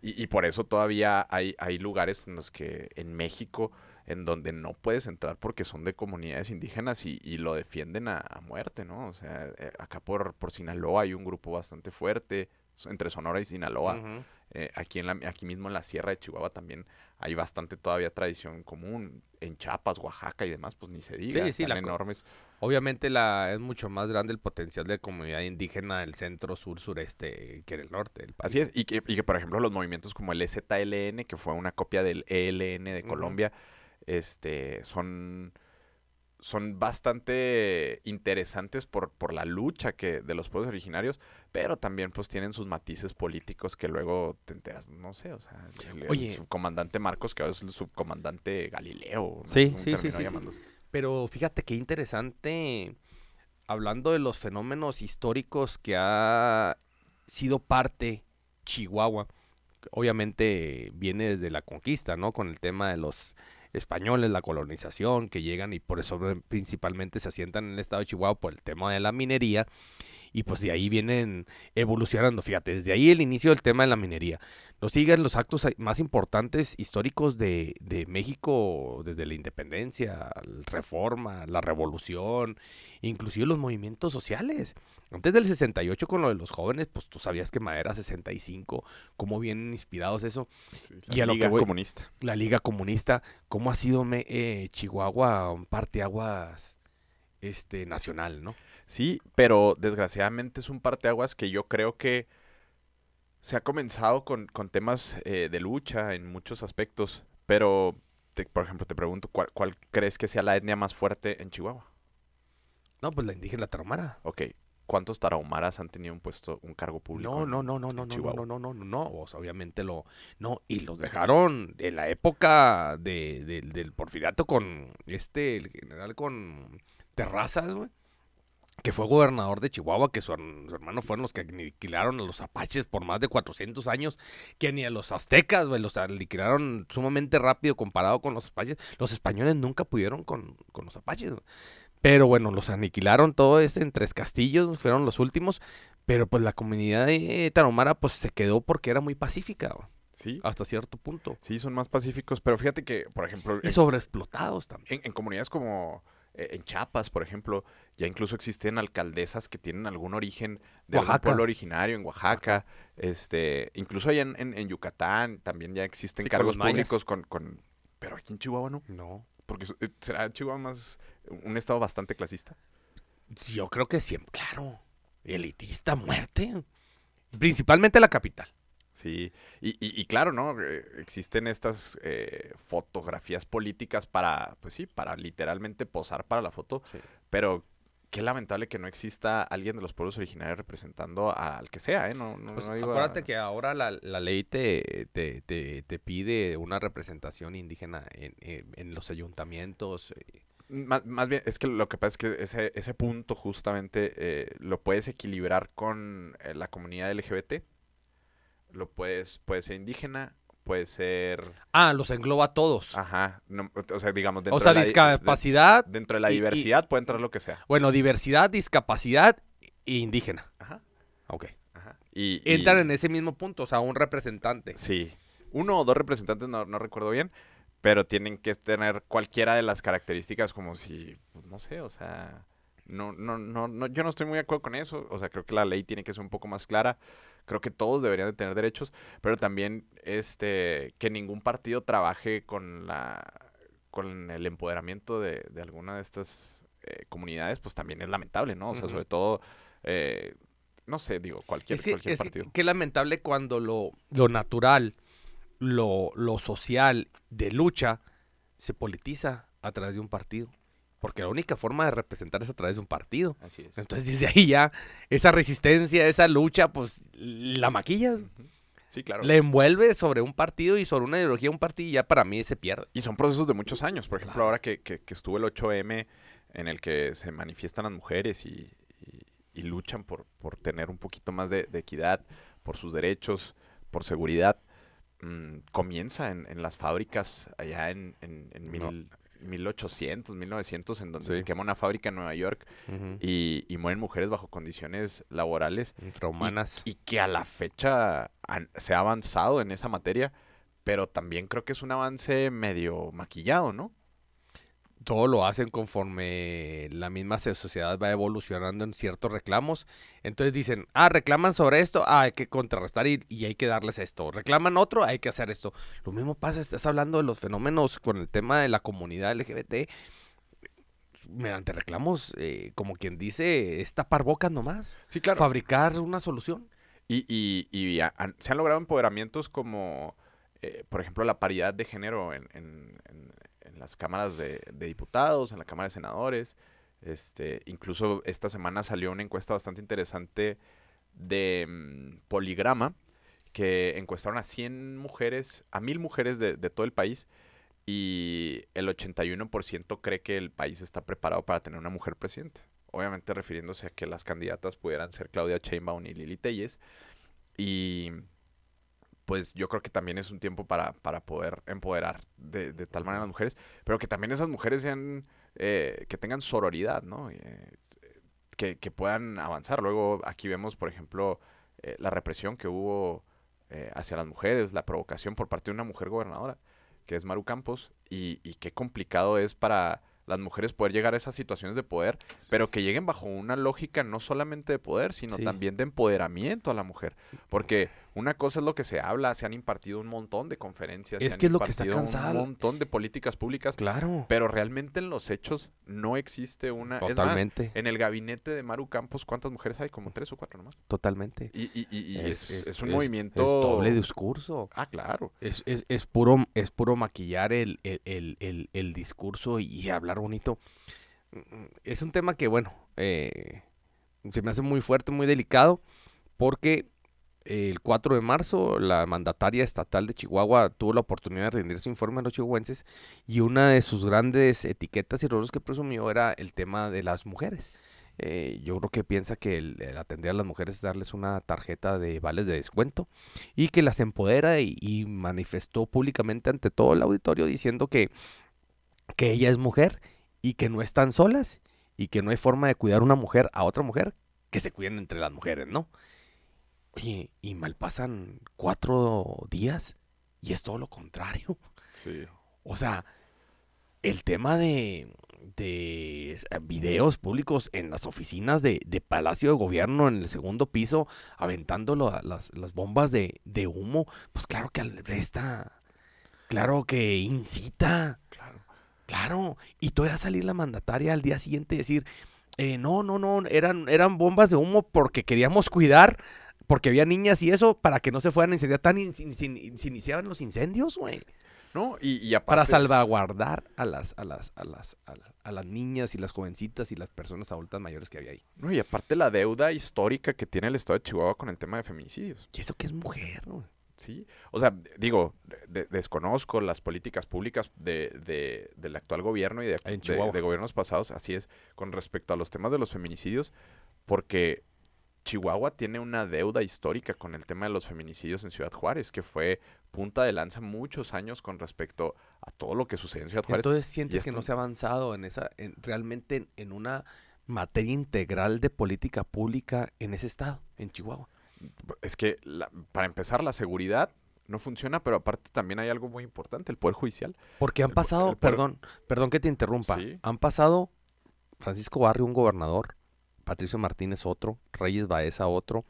Y, y por eso todavía hay, hay lugares en los que en México en donde no puedes entrar porque son de comunidades indígenas y, y lo defienden a, a muerte, ¿no? O sea, eh, acá por, por Sinaloa hay un grupo bastante fuerte, entre Sonora y Sinaloa. Eh, aquí, en la, aquí mismo en la Sierra de Chihuahua también hay bastante todavía tradición común. En Chiapas, Oaxaca y demás, pues ni se diga. Sí, sí, la enormes. Obviamente la, es mucho más grande el potencial de comunidad indígena del centro, sur, sureste que en el norte del país. Así es, y que, y que, por ejemplo los movimientos como el EZLN, que fue una copia del ELN de. Colombia, este, son, son bastante interesantes por, por la lucha que de los pueblos originarios, pero también pues tienen sus matices políticos que luego te enteras, no sé, o sea, el, el Oye. subcomandante Marcos, que ahora es el subcomandante Galileo. no Sí, sí, sí, sí, sí. Pero fíjate qué interesante, hablando de los fenómenos históricos que ha sido parte Chihuahua, obviamente viene desde la conquista, ¿no? Con el tema de los españoles, la colonización, que llegan y por eso principalmente se asientan en el estado de Chihuahua por el tema de la minería. Y pues de ahí vienen evolucionando, fíjate, desde ahí el inicio del tema de la minería. Nos siguen los actos más importantes históricos de, de México desde la independencia, la reforma, la revolución, inclusive los movimientos sociales. Antes del 68 con lo de los jóvenes, pues tú sabías que Madera 65, cómo vienen inspirados eso. La Y a lo que Liga voy- comunista. La Liga Comunista, cómo ha sido me- eh, Chihuahua un parteaguas este, nacional, ¿no? Sí, pero desgraciadamente es un parteaguas que yo creo que se ha comenzado con, con temas eh, de lucha en muchos aspectos, pero, te- por ejemplo, te pregunto, ¿cuál, cuál crees que sea la etnia más fuerte en Chihuahua? No, pues la indígena tarahumara. Ok, ¿cuántos tarahumaras han tenido un puesto, un cargo público? No, en- no, no, no, no, no, no, no, no, no, no, no, o sea, obviamente lo, no, y los dejaron en la época de, de- del porfiriato con este, el general con Terrazas, güey, que fue gobernador de Chihuahua, que su, su hermano fueron los que aniquilaron a los apaches por más de 400 años, que ni a los aztecas, güey, los aniquilaron sumamente rápido comparado con los apaches, los españoles nunca pudieron con, con los apaches, güey. Pero bueno, los aniquilaron todo ese en Tres Castillos, fueron los últimos. Pero pues la comunidad de Tarahumara pues se quedó porque era muy pacífica Sí, hasta cierto punto. sí, son más pacíficos, pero fíjate que, por ejemplo, Y en- sobreexplotados también. En, en comunidades como eh, en Chiapas, por ejemplo, ya incluso existen alcaldesas que tienen algún origen de algún Oaxaca. pueblo originario en Oaxaca. Este, incluso allá en, en- en Yucatán también ya existen Sí, cargos públicos con, con- Pero aquí en Chihuahua no. No. Porque eh, será Chihuahua más un estado bastante clasista. Yo creo que siempre, claro. Elitista, muerte. Principalmente la capital. Sí, y, y- y claro, ¿no? Eh, Existen estas eh, fotografías políticas para, pues sí, para literalmente posar para la foto, Sí. pero qué lamentable que no exista alguien de los pueblos originarios representando al que sea, ¿eh? No, no, Pues, no digo a- acuérdate que ahora la, la ley te, te, te, te pide una representación indígena en, en- en los ayuntamientos. eh, Más, más bien, es que lo que pasa es que ese, ese punto justamente eh, lo puedes equilibrar con eh, la comunidad LGBT. Lo puedes, puede ser indígena, puede ser... Ah, los engloba a todos. Ajá, no, o sea, digamos, dentro o sea, de la de- discapacidad. dentro de la y- y- diversidad puede entrar lo que sea. Bueno, diversidad, discapacidad e indígena. Ajá, Ok. ajá. Y, y- Entran en ese mismo punto, o sea, un representante. Sí. Uno o dos representantes, no, no recuerdo bien, pero tienen que tener cualquiera de las características como si, pues, no sé, o sea, no, no, no, no, yo no estoy muy de acuerdo con eso, o sea, creo que la ley tiene que ser un poco más clara, creo que todos deberían de tener derechos, pero también, este, que ningún partido trabaje con la, con el empoderamiento de, de alguna de estas eh, comunidades, pues también es lamentable, ¿no? O sea, sobre todo, eh, no sé, digo, cualquier, Es que, cualquier es que- partido. qué lamentable cuando lo, lo natural, lo, lo social de lucha se politiza a través de un partido. Porque la única forma de representar es a través de un partido. Así es. Entonces desde ahí ya esa resistencia, esa lucha, pues la maquillas. Sí, claro. le envuelve sobre un partido y sobre una ideología de un partido y ya para mí se pierde. Y son procesos de muchos años. Por ejemplo, Claro. ahora que, que- que estuvo el 8M, en el que se manifiestan las mujeres y, y- y luchan por, por tener un poquito más de, de equidad, por sus derechos, por seguridad, mm, comienza en, en las fábricas allá en, en, en No. mil- 1800, 1900, en donde Sí. se quema una fábrica en Nueva York y, y mueren mujeres bajo condiciones laborales Infrahumanas. y que a la fecha han- se ha avanzado en esa materia, pero también creo que es un avance medio maquillado, ¿no? Todo lo hacen conforme la misma sociedad va evolucionando en ciertos reclamos. Entonces dicen, ah, reclaman sobre esto, ah, hay que contrarrestar y, y hay que darles esto. Reclaman otro, hay que hacer esto. Lo mismo pasa, estás hablando de los fenómenos con el tema de la comunidad LGBT. Mediante reclamos, eh, como quien dice, es tapar bocas nomás. Sí, claro. Fabricar una solución. Y, y- y se han logrado empoderamientos como, eh, por ejemplo, la paridad de género en, en- en- en las cámaras de, diputados, en la Cámara de Senadores. Este, incluso esta semana salió una encuesta bastante interesante de mm, Poligrama, que encuestaron a 100 mujeres, a 1000 mujeres de, de todo el país, y el 81% cree que el país está preparado para tener una mujer presidente. Obviamente refiriéndose a que las candidatas pudieran ser Claudia Sheinbaum y Lili Telles. Y pues yo creo que también es un tiempo para, para poder empoderar de, de tal manera a las mujeres, pero que también esas mujeres sean, eh, que tengan sororidad, ¿no? Eh, que, que puedan avanzar. Luego aquí vemos, por ejemplo, eh, la represión que hubo hacia las mujeres, la provocación por parte de una mujer gobernadora, que es Maru Campos, y, y qué complicado es para las mujeres poder llegar a esas situaciones de poder, pero que lleguen bajo una lógica no solamente de poder, sino Sí. también de empoderamiento a la mujer. Porque una cosa es lo que se habla, se han impartido un montón de conferencias, se Es han que es lo que está cansado. un montón de políticas públicas, Claro. pero realmente en los hechos no existe una... Es más, Totalmente. en el gabinete de Maru Campos, ¿cuántas mujeres hay? Como tres o cuatro nomás. Totalmente. Y, y- y- y es, es un movimiento... Es doble discurso. Ah, claro. Es, es, es puro, es puro maquillar el, el, el, el- discurso y hablar bonito. Es un tema que, bueno, eh, se me hace muy fuerte, muy delicado, porque el 4 de marzo la mandataria estatal de Chihuahua tuvo la oportunidad de rendir su informe a los chihuahuenses y una de sus grandes etiquetas y roles que presumió era el tema de las mujeres. Eh, yo creo que piensa que el atender a las mujeres es darles una tarjeta de vales de descuento y que las empodera y, y manifestó públicamente ante todo el auditorio diciendo que, que ella es mujer y que no están solas y que no hay forma de cuidar una mujer a otra mujer que se cuiden entre las mujeres, ¿no? Oye, y mal pasan cuatro días y es todo lo contrario. Sí. O sea, el tema de, de s- videos públicos en las oficinas de, de Palacio de Gobierno en el segundo piso, aventando lo- las, las bombas de, de humo, pues claro que albresta, claro que incita, Claro. claro. Y todavía salir la mandataria al día siguiente y decir, eh, no, no, no, eran, eran bombas de humo porque queríamos cuidar, porque había niñas y eso, para que no se fueran a incendiar. Tan in- se iniciaban los incendios, güey No, y, y para aparte... salvaguardar a las, a las, a las, a, la- a las niñas y las jovencitas y las personas adultas mayores que había ahí. No, y aparte la deuda histórica que tiene el estado de Chihuahua con el tema de feminicidios. Y eso que es mujer, güey. Sí. O sea, digo, de- desconozco las políticas públicas de, de- del actual gobierno y de, de gobiernos pasados, así es, con respecto a los temas de los feminicidios, porque Chihuahua tiene una deuda histórica con el tema de los feminicidios en Ciudad Juárez, que fue punta de lanza muchos años con respecto a todo lo que sucede en Ciudad Juárez. Entonces sientes que no se ha avanzado en esa, en, realmente en, en una materia integral de política pública en ese estado, en Chihuahua. Es que, la- para empezar, la seguridad no funciona, pero aparte también hay algo muy importante, el Poder Judicial. Porque han El pasado, el poder- perdón, perdón que te interrumpa, Sí. han pasado Francisco Barrio, un gobernador, Patricio Martínez otro, Reyes Baeza otro,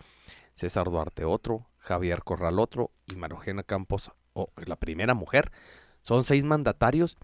César Duarte otro, Javier Corral otro y Marogena Campos, o- la primera mujer. Son seis mandatarios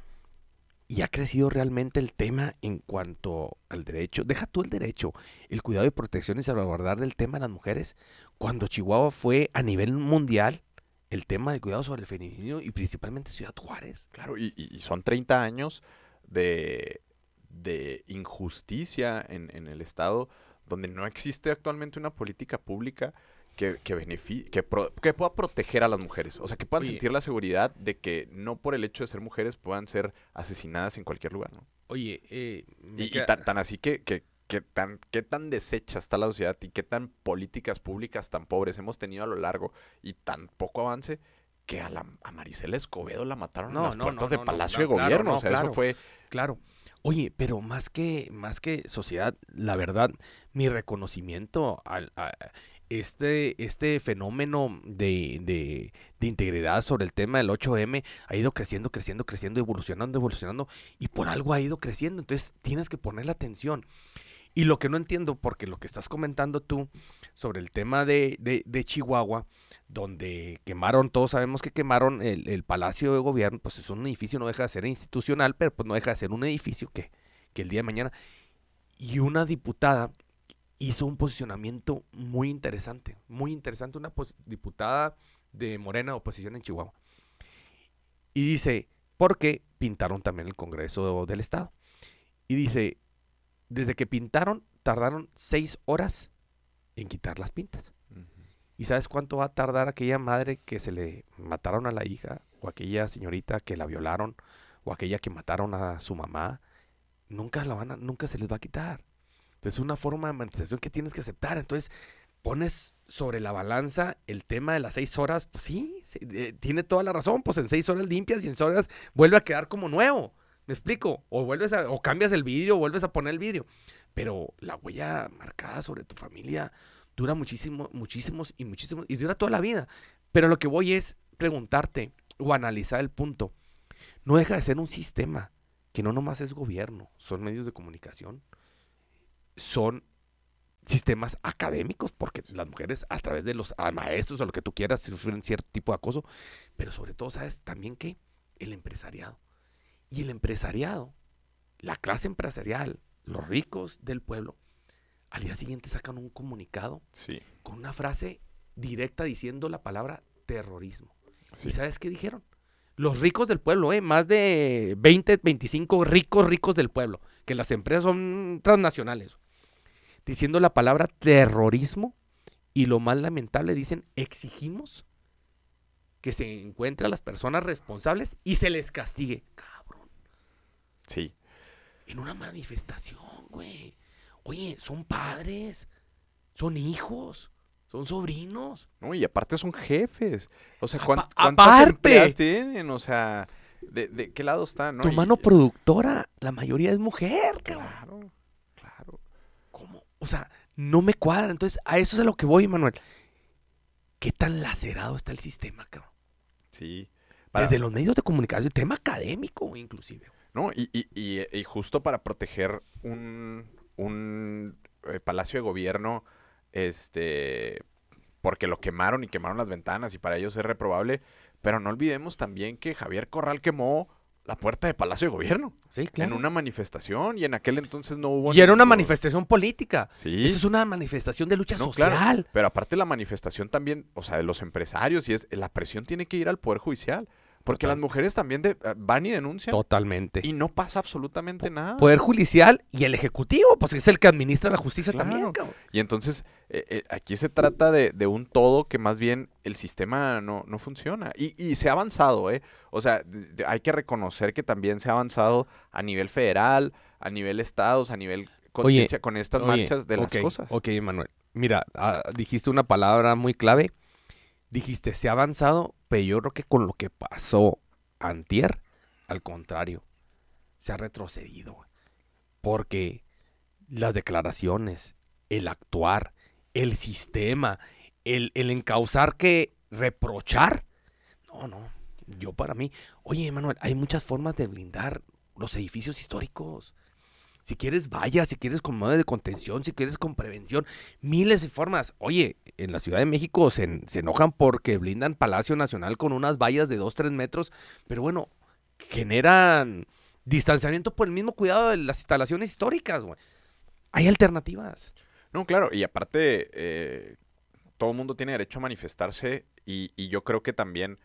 y ha crecido realmente el tema en cuanto al derecho. Deja tú el derecho, el cuidado y protección y salvaguardar del tema de las mujeres. Cuando Chihuahua fue a nivel mundial el tema de cuidado sobre el feminicidio y principalmente Ciudad Juárez. Claro, y son 30 años de, de injusticia en, en el Estado, donde no existe actualmente una política pública que, que, benefi- que, pro- que pueda proteger a las mujeres. O sea, que puedan Oye. sentir la seguridad de que no por el hecho de ser mujeres puedan ser asesinadas en cualquier lugar. ¿no? Oye, eh, Y, tan, tan así que, que, que tan, qué tan deshecha está la sociedad y qué tan políticas públicas tan pobres hemos tenido a lo largo y tan poco avance que a, la, a Marisela Escobedo la mataron No, en las no, puertas no, de Palacio de Gobierno. no, o sea, claro. eso fue... Claro. Oye, pero más que, más que sociedad, la verdad, mi reconocimiento al, a este, este fenómeno de, de, de integridad sobre el tema del 8M ha ido creciendo, creciendo, creciendo, evolucionando, evolucionando, y por algo ha ido creciendo. Entonces tienes que ponerle atención. Y lo que no entiendo, porque lo que estás comentando tú sobre el tema de, de, Chihuahua, donde quemaron, todos sabemos que quemaron el, el Palacio de Gobierno, pues es un edificio, no deja de ser institucional, pero pues no deja de ser un edificio que, que el día de mañana. Y una diputada hizo un posicionamiento muy interesante, muy interesante, una diputada de Morena, oposición en Chihuahua. Y dice, ¿por qué? pintaron también el Congreso del Estado. Y dice, desde que pintaron, tardaron seis horas en quitar las pintas. ¿Y sabes cuánto va a tardar aquella madre que se le mataron a la hija? O aquella señorita que la violaron? ¿O aquella que mataron a su mamá? Nunca, la van a- nunca se les va a quitar. Entonces es una forma de manifestación que tienes que aceptar. Entonces pones sobre la balanza el tema de las seis horas. Pues sí, sí, eh, tiene toda la razón. Pues en seis horas limpias y en seis horas vuelve a quedar como nuevo. ¿Me explico? O vuelves o cambias el vidrio o vuelves a poner el vidrio. Pero la huella marcada sobre tu familia dura muchísimo, muchísimos y muchísimos, y dura toda la vida. Pero lo que voy es preguntarte o analizar el punto. No deja de ser un sistema que no nomás es gobierno, son medios de comunicación, son sistemas académicos, porque las mujeres a través de los maestros o lo que tú quieras sufren cierto tipo de acoso, pero sobre todo, ¿sabes también que El empresariado. Y el empresariado, la clase empresarial, los ricos del pueblo, al día siguiente sacan un comunicado Sí, con una frase directa diciendo la palabra terrorismo. sí. ¿Y sabes qué dijeron? Los ricos del pueblo, ¿eh? más de 20, 25 ricos, ricos del pueblo, que las empresas son transnacionales, diciendo la palabra terrorismo y lo más lamentable dicen, exigimos que se encuentre a las personas responsables y se les castigue. Sí. en una manifestación, güey. Oye, son padres, son hijos, son sobrinos. No, y aparte son jefes. O sea, Apa- ¿cuán- ¿cuántas aparte. tienen? O sea, ¿de, de qué lado están? no? tu Y- mano productora, la mayoría es mujer, cabrón. Claro, claro. ¿Cómo? O sea, no me cuadra. Entonces, a eso es a lo que voy, Manuel. ¿Qué tan lacerado está el sistema, cabrón? Sí. Para- Desde los medios de comunicación, tema académico, inclusive. No, y, y- y- y justo para proteger un, un eh, palacio de gobierno, este, porque lo quemaron y quemaron las ventanas y para ellos es reprobable, pero no olvidemos también que Javier Corral quemó la puerta de Palacio de Gobierno Sí, en una manifestación y en aquel entonces no hubo... Y era una manifestación política. Sí. Es una manifestación de lucha No, claro, social. Pero aparte la manifestación también, o sea, de los empresarios, y es la presión tiene que ir al Poder Judicial. Porque Total. las mujeres también de- eh, van y denuncian Totalmente. y no pasa absolutamente nada. Poder judicial y el ejecutivo, pues es el que administra la justicia Claro. también, cabrón. Y entonces eh, eh, aquí se trata de, de un todo que más bien el sistema no, no funciona. Y, y se ha avanzado, ¿eh? O sea, de- hay que reconocer que también se ha avanzado a nivel federal, a nivel estados, a nivel conciencia con estas Oye, marchas de las cosas. Ok, Manuel. Mira, ah, dijiste una palabra muy clave. Dijiste, se ha avanzado, pero yo creo que con lo que pasó antier, al contrario, se ha retrocedido. Porque las declaraciones, el actuar, el sistema, el, el encauzar que reprochar, no, no, yo para mí, oye, Manuel, hay muchas formas de blindar los edificios históricos. Si quieres vaya, si quieres con modo de contención, si quieres con prevención, miles de formas. Oye, en la Ciudad de México se, se enojan porque blindan Palacio Nacional con unas vallas de 2, 3 metros, pero bueno, generan distanciamiento por el mismo cuidado de las instalaciones históricas, güey. Hay alternativas. No, claro, y aparte, eh, todo el mundo tiene derecho a manifestarse y yo creo que también...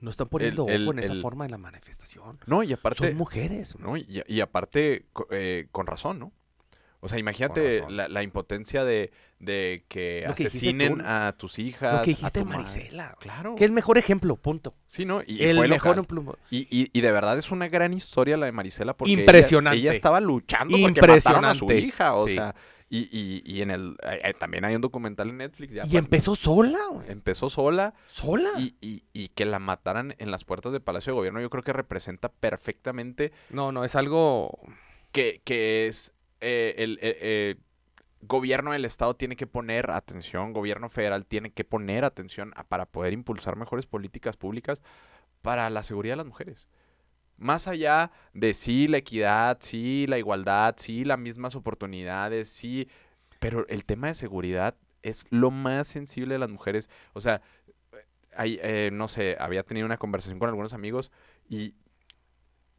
No están poniendo el- ojo en esa forma de la manifestación. No, y aparte... Son mujeres. ¿no? Y, y aparte, eh, con razón, ¿no? O sea, imagínate la, la impotencia de, de que asesinen a tus hijas. Lo que a dijiste tu madre. Marisela. Claro. Que es el mejor ejemplo, punto. Sí, ¿no? Y, y el fue mejor ejemplo. Y, y- y de verdad es una gran historia la de Marisela porque Impresionante. Ella, estaba luchando porque mataron a su hija. O Sí. sea, y, y- y en el eh, eh, también hay un documental en Netflix. ya Y empezó sola, güey. empezó sola Sola. y, y- y que la mataran en las puertas del Palacio de Gobierno, yo creo que representa perfectamente No, no, es algo. que, que es eh, el eh, gobierno del estado tiene que poner atención, gobierno federal tiene que poner atención a- para poder impulsar mejores políticas públicas para la seguridad de las mujeres. Más allá de sí la equidad, sí la igualdad, sí las mismas oportunidades, sí, pero el tema de seguridad es lo más sensible de las mujeres. O sea, hay, eh, no sé, había tenido una conversación con algunos amigos y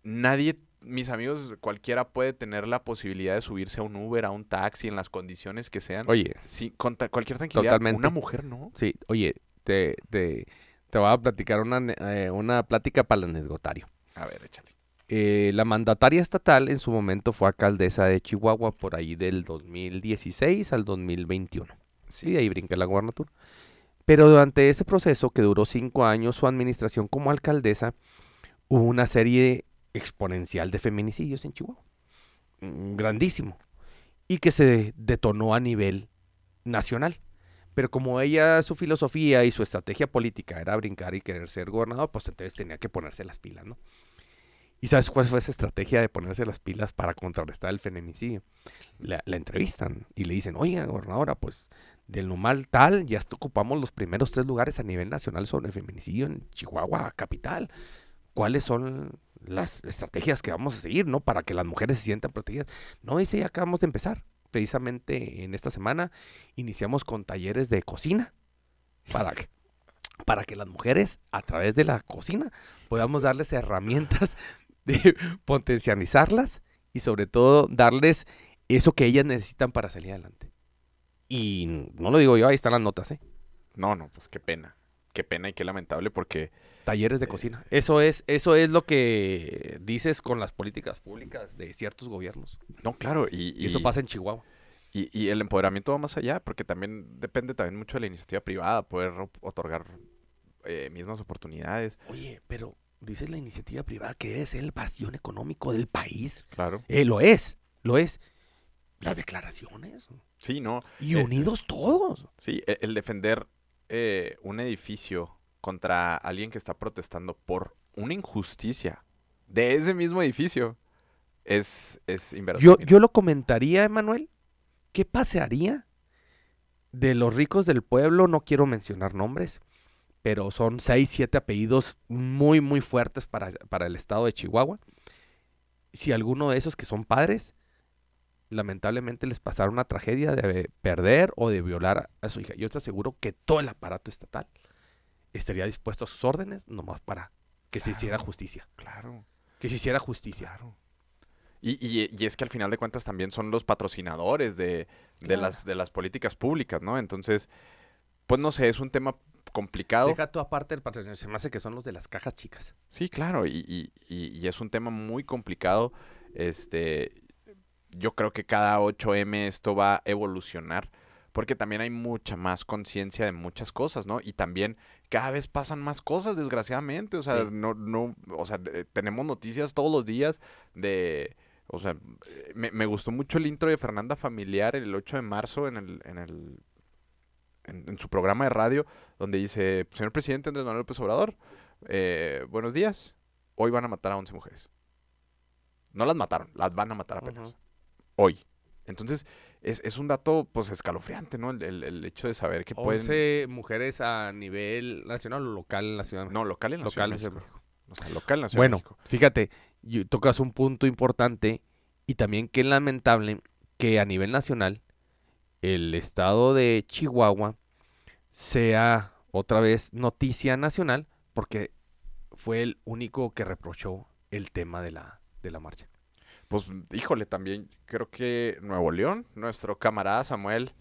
nadie, mis amigos, cualquiera puede tener la posibilidad de subirse a un Uber, a un taxi, en las condiciones que sean. Oye, Sí, con ta- cualquier tranquilidad. Totalmente. Una mujer no. sí, oye, te, te, te voy a platicar una, eh, una plática para el anecdotario. A ver, échale. Eh, la mandataria estatal en su momento fue alcaldesa de Chihuahua por ahí del 2016 al 2021. Sí, de ahí brinca la gubernatura. Pero durante ese proceso, que duró cinco años, su administración como alcaldesa, hubo una serie exponencial de feminicidios en Chihuahua. Mm, Grandísimo. Y que se detonó a nivel nacional. Pero como ella, su filosofía y su estrategia política era brincar y querer ser gobernador, pues entonces tenía que ponerse las pilas, ¿no? ¿Y sabes cuál fue esa estrategia de ponerse las pilas para contrarrestar el feminicidio? La, entrevistan y le dicen, oiga, gobernadora, pues del Numal tal, ya ocupamos los primeros tres lugares a nivel nacional sobre el feminicidio en Chihuahua, capital. ¿Cuáles son las estrategias que vamos a seguir, no? Para que las mujeres se sientan protegidas. No, dice, ya acabamos de empezar. Precisamente en esta semana iniciamos con talleres de cocina para que, para que las mujeres a través de la cocina podamos darles herramientas de potencializarlas y sobre todo darles eso que ellas necesitan para salir adelante. Y no lo digo yo, ahí están las notas, ¿eh? No, no, pues qué pena. Qué pena y qué lamentable porque Talleres de cocina. Eso es, eso es lo que dices con las políticas públicas de ciertos gobiernos. no, claro, y, Y eso pasa en Chihuahua. Y, y el empoderamiento va más allá, porque también depende también mucho de la iniciativa privada, poder otorgar eh, mismas oportunidades. Oye, pero dices la iniciativa privada que es el bastión económico del país. Claro. Eh, lo es, lo es. Las declaraciones. Sí, no. Y Eh, unidos todos. Sí, e- el, defender eh, un edificio contra alguien que está protestando por una injusticia de ese mismo edificio es, es Yo, yo lo comentaría, Emanuel. ¿Qué pasaría de los ricos del pueblo? No quiero mencionar nombres, pero son seis, siete apellidos muy, muy fuertes para, para el estado de Chihuahua. Si alguno de esos que son padres, lamentablemente les pasara una tragedia de perder o de violar a su hija, yo te aseguro que todo el aparato estatal estaría dispuesto a sus órdenes nomás para que se hiciera justicia. Claro, Que se hiciera justicia. claro. Y, y- y es que al final de cuentas también son los patrocinadores de, de Claro. las, de las políticas públicas, ¿no? Entonces, pues no sé, es un tema complicado. Deja tú aparte el patrocinio, se me hace que son los de las cajas chicas. Sí, claro, y, y- y- y es un tema muy complicado. Este, yo creo que cada 8M esto va a evolucionar, porque también hay mucha más conciencia de muchas cosas, ¿no? Y también cada vez pasan más cosas, desgraciadamente. O sea, Sí. no, no, o sea, eh, tenemos noticias todos los días de. O sea, eh, me, me gustó mucho el intro de Fernanda Familiar el 8 de marzo en el, en el en, en su programa de radio, donde dice, señor presidente Andrés Manuel López Obrador, eh, buenos días, hoy van a matar a 11 mujeres. No las mataron, las van a matar apenas. Hoy. Entonces, es, es un dato, pues, escalofriante, ¿no? El, el- el hecho de saber que pueden... 11 mujeres a nivel nacional o local en la ciudad. de México? No, local en la Ciudad local Ciudad de México. O sea, local en la Ciudad Bueno, de México. fíjate, tocas un punto importante y también que es lamentable que a nivel nacional el estado de Chihuahua sea otra vez noticia nacional porque fue el único que reprochó el tema de la, de la marcha. Pues, híjole, también creo que Nuevo León, nuestro camarada Samuel...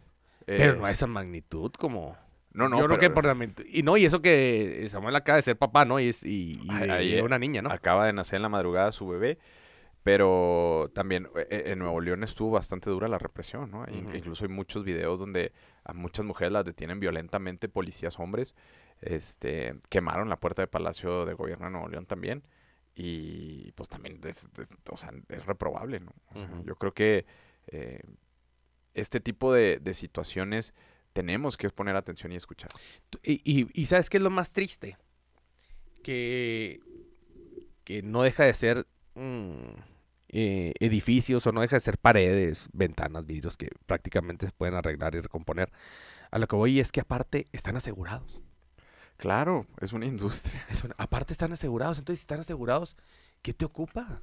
eh, Pero no a esa magnitud como... No, no, Yo creo que por la Y no, y eso que Samuel acaba de ser papá, ¿no? Y, es, y, y eh, una niña, ¿no? Acaba de nacer en la madrugada su bebé, pero también eh, eh, en Nuevo León estuvo bastante dura la represión, ¿no? Incluso hay muchos videos donde a muchas mujeres las detienen violentamente policías hombres. Este, quemaron la puerta de Palacio de Gobierno de Nuevo León también. Y pues también es, es- o sea, es reprobable, ¿no? O sea. Yo creo que eh, este tipo de, de situaciones tenemos que poner atención y escuchar. Y- y ¿sabes qué es lo más triste? Que, que no deja de ser mm, eh, edificios o no deja de ser paredes, ventanas, vidrios que prácticamente se pueden arreglar y recomponer. A lo que voy es que aparte están asegurados. Claro, es una industria. Es una- aparte están asegurados. Entonces, si están asegurados, ¿qué te ocupa?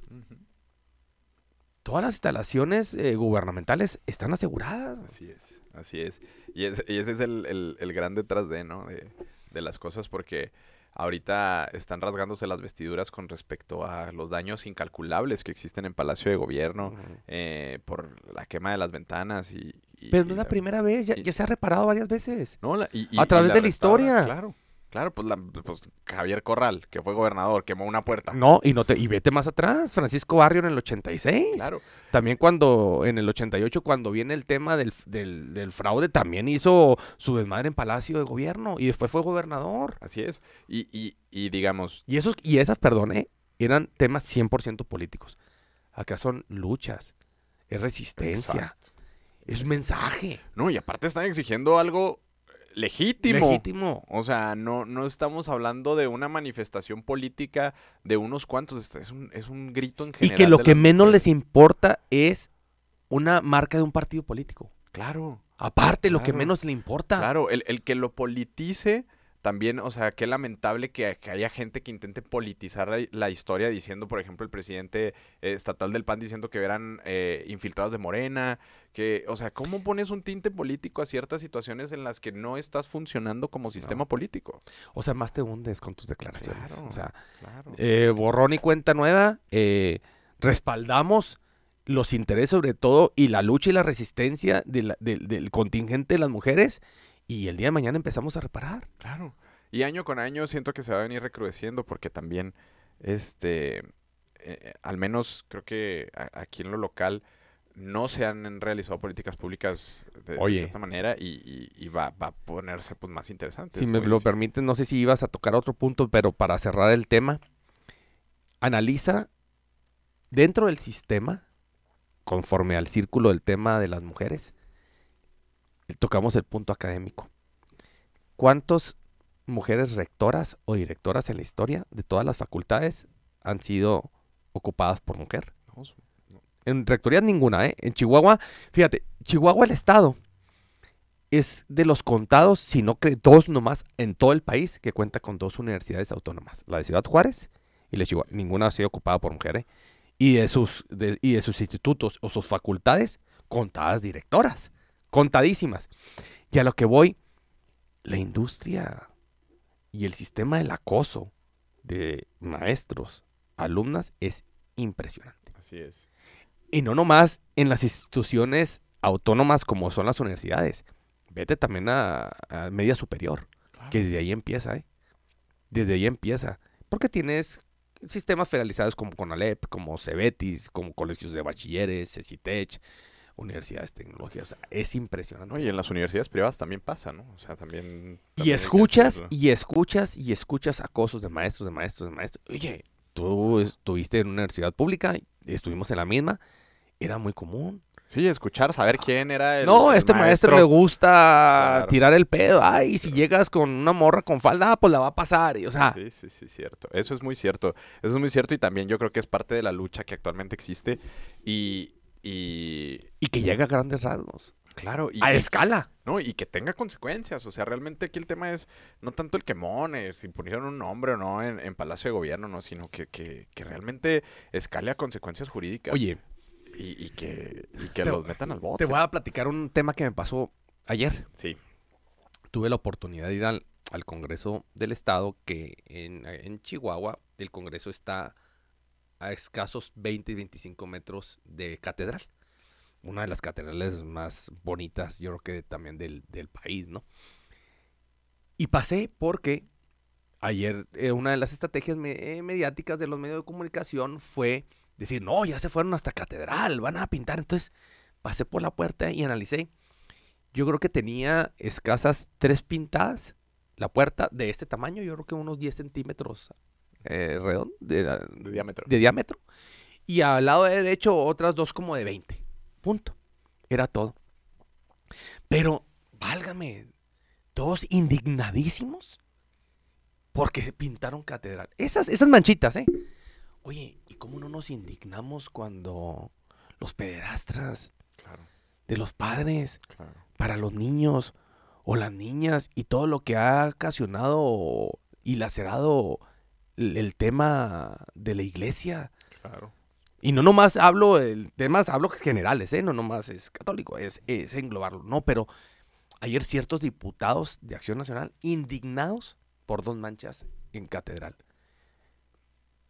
Todas las instalaciones eh, gubernamentales están aseguradas. Así es, así es. Y, es- y ese es el, el- el gran detrás de, ¿no? De, de las cosas porque ahorita están rasgándose las vestiduras con respecto a los daños incalculables que existen en Palacio de Gobierno eh, por la quema de las ventanas y... y- Pero no es la primera vez, ya, ya se ha reparado varias veces. No, la- y- y- a través de la historia. Claro, Claro, pues, la- pues Javier Corral, que fue gobernador, quemó una puerta. No, y no te, y vete más atrás, Francisco Barrio en el 86. Claro. También cuando, en el 88, cuando viene el tema del, del, del fraude, también hizo su desmadre en Palacio de Gobierno y después fue gobernador. Así es. Y, y, y digamos, Y esos, y esas, perdón, ¿eh? eran temas 100% políticos. Acá son luchas, es resistencia, exacto. es un mensaje No, y aparte están exigiendo algo legítimo. legítimo. O sea, no, no estamos hablando de una manifestación política de unos cuantos, es- es un, es un grito en Y general. que lo que menos les importa es una marca de un partido político. Claro, Aparte, lo que menos le importa. claro, el, el que lo politice también, o sea, qué lamentable que, que haya gente que intente politizar la, la historia diciendo, por ejemplo, el presidente eh, estatal del PAN diciendo que eran eh, infiltrados de Morena, que, o sea, ¿cómo pones un tinte político a ciertas situaciones en las que no estás funcionando como sistema político? O sea, más te hundes con tus declaraciones. Claro. O sea, Claro. eh, borrón y cuenta nueva, eh, respaldamos los intereses sobre todo y la lucha y la resistencia de la- del- del contingente de las mujeres y el día de mañana empezamos a reparar. Claro. Y año con año siento que se va a venir recrudeciendo porque también, este, eh, al menos creo que a- aquí en lo local no se han realizado políticas públicas de, de Oye. cierta manera y, y- y va, va a ponerse pues más interesante. Si me lo permiten, no sé si ibas a tocar otro punto, pero para cerrar el tema, analiza dentro del sistema, conforme al círculo del tema de las mujeres, tocamos el punto académico. ¿Cuántas mujeres rectoras o directoras en la historia de todas las facultades han sido ocupadas por mujer? En rectorías ninguna, ¿eh? En Chihuahua, fíjate, Chihuahua el estado es de los contados, si no que dos nomás en todo el país que cuenta con dos universidades autónomas, la de Ciudad Juárez y la de Chihuahua. Ninguna ha sido ocupada por mujeres. Y de sus de- y de sus institutos o sus facultades contadas directoras, contadísimas. Y a lo que voy, la industria y el sistema del acoso de maestros, alumnas es impresionante. así es. Y no nomás en las instituciones autónomas como son las universidades. Vete también a, a media superior, que desde ahí empieza, ¿eh? Desde ahí empieza. Porque tienes sistemas federalizados como CONALEP, como CEBETIS, como colegios de bachilleres, CECITECH, universidades tecnológicas. O sea, es impresionante. No, y en las universidades privadas también pasa, ¿no? O sea, también... Y también escuchas, y escuchas, y escuchas acosos de maestros, de maestros, de maestros. Oye, tú estuviste en una universidad pública, estuvimos en la misma, era muy común. Sí, escuchar, saber quién era el no, este maestro, le gusta Claro. tirar el pedo. Ay, si llegas con una morra con falda, ah, pues la va a pasar. Y, o sea, Sí, sí, sí, cierto. Eso es muy cierto. Eso es muy cierto y también yo creo que es parte de la lucha que actualmente existe. Y, y y que llega a grandes rasgos. claro, y, a escala. no, y que tenga consecuencias. O sea, realmente aquí el tema es no tanto el quemón, eh, si pusieron un nombre o no en, en Palacio de Gobierno, no, sino que, que, que realmente escale a consecuencias jurídicas. Oye, Y, y que, y que te- los metan al bote. te voy a platicar un tema que me pasó ayer. Sí, Tuve la oportunidad de ir al, al Congreso del Estado, que en, en Chihuahua el Congreso está a escasos 20 y 25 metros de catedral. Una de las catedrales más bonitas, yo creo que también del, del país, ¿no? Y pasé porque ayer eh, una de las estrategias eh, mediáticas de los medios de comunicación fue decir, no, ya se fueron hasta catedral, van a pintar. Entonces pasé por la puerta y analicé. Yo creo que tenía escasas tres pintadas la puerta de este tamaño, yo creo que unos 10 centímetros eh, redon- de, de diámetro. de diámetro. Y al lado derecho otras dos como de 20. Punto. Era todo. Pero, válgame, todos indignadísimos porque se pintaron catedral. Esas, esas manchitas, ¿eh? Oye, ¿y cómo no nos indignamos cuando los pederastras Claro, de los padres claro. para los niños o las niñas y todo lo que ha ocasionado y lacerado el, el tema de la iglesia? Claro. Y no nomás hablo de temas, hablo generales, ¿eh? No nomás es católico, es, es englobarlo. No, pero ayer ciertos diputados de Acción Nacional indignados por dos manchas en catedral.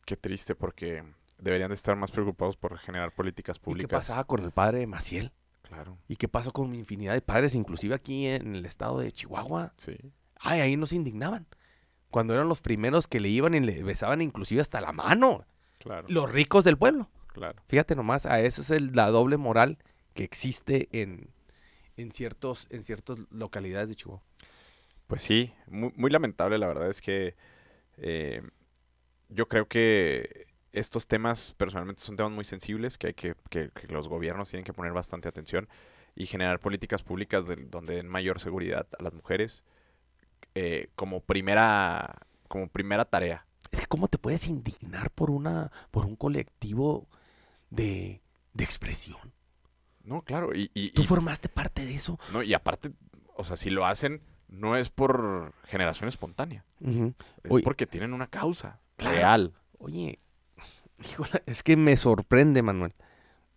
Qué triste porque deberían de estar más preocupados por generar políticas ¿Y qué públicas. pasaba con el padre Maciel? Claro, ¿Y qué pasó con infinidad de padres, inclusive aquí en el estado de Chihuahua? sí. Ay, ahí nos indignaban. Cuando eran los primeros que le iban y le besaban inclusive hasta la mano. Claro, Los ricos del pueblo. claro. Fíjate nomás, a eso es el- la doble moral que existe en, en, ciertos, en ciertas localidades de Chihuahua. Pues sí, muy, muy lamentable, la verdad es que eh, yo creo que estos temas personalmente son temas muy sensibles que hay que, que, que los gobiernos tienen que poner bastante atención y generar políticas públicas donde den mayor seguridad a las mujeres eh, como primera como primera tarea. Es que cómo te puedes indignar por una por un colectivo de, de expresión. No, claro, y, y- Tú y- formaste parte de eso. no, y aparte, o sea, si lo hacen no es por generación espontánea, es Oye. porque tienen una causa Claro. real. Oye, híjole, es que me sorprende, Manuel.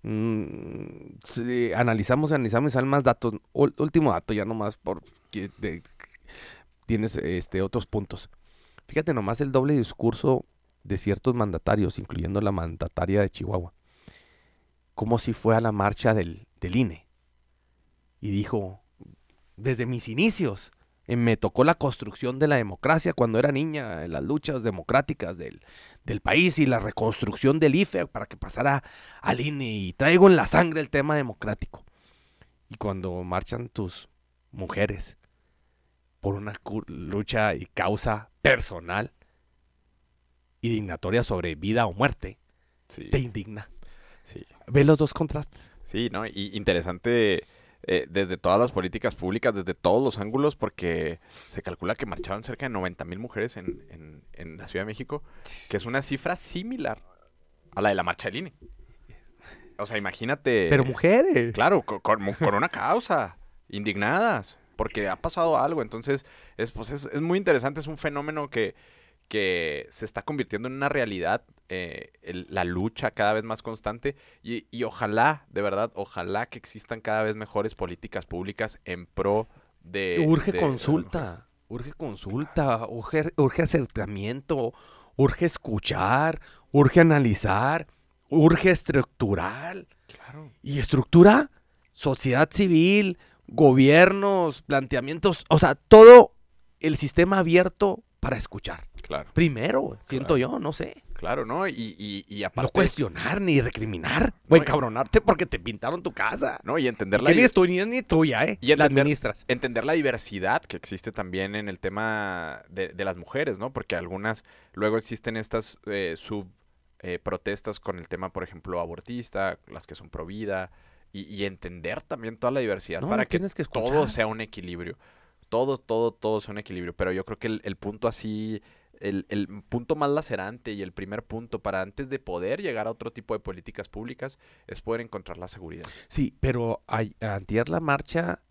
Mm, si analizamos, analizamos y salen más datos. Último dato, ya nomás porque de- tienes este, otros puntos. Fíjate nomás el doble discurso de ciertos mandatarios, incluyendo la mandataria de Chihuahua. Como si fue a la marcha del, del INE. Y dijo, desde mis inicios, eh, me tocó la construcción de la democracia cuando era niña, en las luchas democráticas del, del país y la reconstrucción del IFE para que pasara al INE y traigo en la sangre el tema democrático. Y cuando marchan tus mujeres por una lucha y causa personal y dignatoria sobre vida o muerte, Sí, te indigna. sí. Ve los dos contrastes. Sí, ¿no? Y interesante eh, desde todas las políticas públicas, desde todos los ángulos, porque se calcula que marcharon cerca de 90 mil mujeres en, en- en la Ciudad de México, que es una cifra similar a la de la marcha del INE. O sea, imagínate. Pero mujeres. Claro, co- con, mu- con una causa, indignadas, porque ha pasado algo. Entonces, es, pues es, es muy interesante, es un fenómeno que, que se está convirtiendo en una realidad, eh, el- la lucha cada vez más constante y, y ojalá, de verdad, ojalá que existan cada vez mejores políticas públicas en pro de... urge de- de la consulta, urge consulta, urge, urge acercamiento, urge escuchar, urge analizar, urge estructurar. mujer. Claro. Y estructura, sociedad civil, gobiernos, planteamientos, o sea, todo el sistema abierto para escuchar. Claro, Primero, siento yo, no sé. claro, ¿no? Y, y, y No aparte... cuestionar ni recriminar o No, y- encabronarte porque te pintaron tu casa. No, y entender la... Que ni es tuya ni tuya, ¿eh? Y la administras. entender la diversidad que existe también en el tema de, de las mujeres, ¿no? Porque algunas, luego existen estas eh, sub eh, protestas con el tema, por ejemplo, abortista, las que son pro vida, y, y entender también toda la diversidad No, para que, todo sea un equilibrio. Todo, todo, todo sea un equilibrio. Pero yo creo que el, el punto así, el, el punto más lacerante y el primer punto para antes de poder llegar a otro tipo de políticas públicas es poder encontrar la seguridad. Sí, pero antier la marcha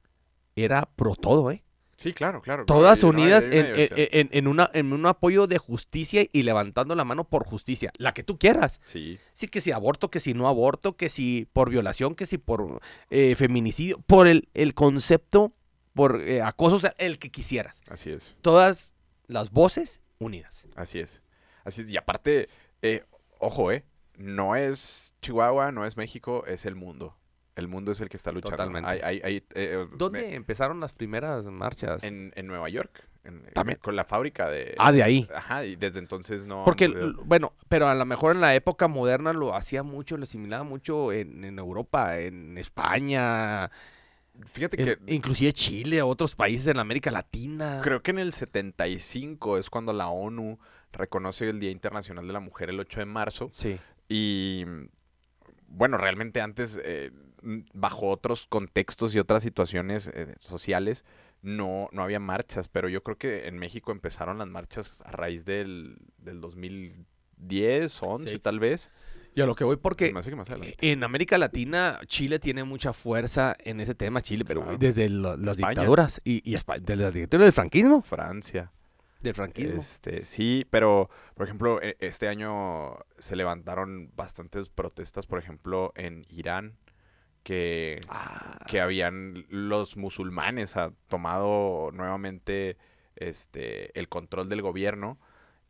era pro todo, ¿eh? Sí, claro, claro. Todas y no, hay- unidas hay una en, en- diversidad. en- en una, en un apoyo de justicia y levantando la mano por justicia, la que tú quieras. Sí, Sí, que si aborto, que si no aborto, que si por violación, que si por eh, feminicidio, por el, el concepto, por eh, acoso, o sea, el que quisieras. así es. Todas las voces unidas. Así es. Así es. Y aparte, eh, ojo, ¿eh? No es Chihuahua, no es México, es el mundo. El mundo es el que está luchando. Totalmente. Hay- hay- hay, eh, ¿Dónde me- empezaron las primeras marchas? en, en Nueva York. en- También. Con la fábrica de... Ah, de ahí. Ajá, y desde entonces no... Porque, bueno, pero a lo mejor en la época moderna lo hacía mucho, lo asimilaba mucho en, en Europa, en España, Fíjate que inclusive Chile, otros países en América Latina. creo que en el 75 es cuando la ONU reconoce el Día Internacional de la Mujer el 8 de marzo. Sí. Y bueno, realmente antes, eh, bajo otros contextos y otras situaciones eh, sociales, no, no había marchas, pero yo creo que en México empezaron las marchas a raíz del, del 2010, 11 Sí. tal vez. Y a lo que voy, porque más adelante. en América Latina, Chile tiene mucha fuerza en ese tema, Chile, pero Claro. desde lo- las España. dictaduras y, y Espa- desde las dictaduras del franquismo. Francia. Del franquismo. Este, sí, pero por ejemplo, e- este año se levantaron bastantes protestas, por ejemplo, en Irán, que Ah, que habían los musulmanes ha tomado nuevamente este el control del gobierno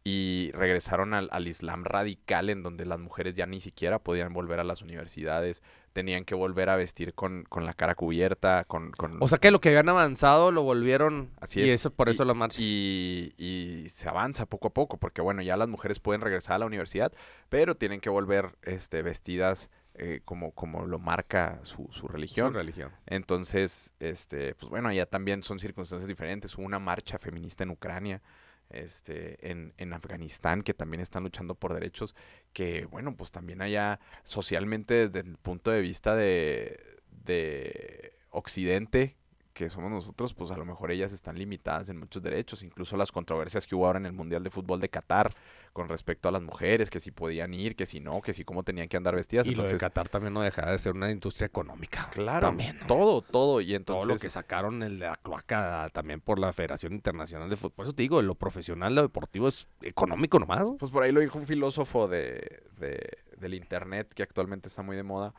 y regresaron al, al Islam radical en donde las mujeres ya ni siquiera podían volver a las universidades, tenían que volver a vestir con, con la cara cubierta, con... con O sea que lo que habían avanzado lo volvieron. Así y es. eso por eso la marcha. Y, y se avanza poco a poco, porque bueno, ya las mujeres pueden regresar a la universidad, pero tienen que volver este, vestidas eh, como, como lo marca su, su Su religión. religión. Entonces, este, pues bueno, ya también son circunstancias diferentes. Hubo una marcha feminista en Ucrania, este, en, en Afganistán, que también están luchando por derechos, que bueno, pues también allá socialmente desde el punto de vista de, de Occidente, que somos nosotros, pues a lo mejor ellas están limitadas en muchos derechos, incluso las controversias que hubo ahora en el Mundial de Fútbol de Qatar con respecto a las mujeres, que si podían ir, que si no, que si cómo tenían que andar vestidas. Y lo de Entonces, Qatar también no deja de ser una industria económica. claro, También, ¿no? todo, todo. Y entonces, Todo lo que sacaron el de la cloaca también por la Federación Internacional de Fútbol. Por eso te digo, lo profesional, lo deportivo es económico nomás. ¿no? Pues por ahí lo dijo un filósofo de, de- del internet que actualmente está muy de moda,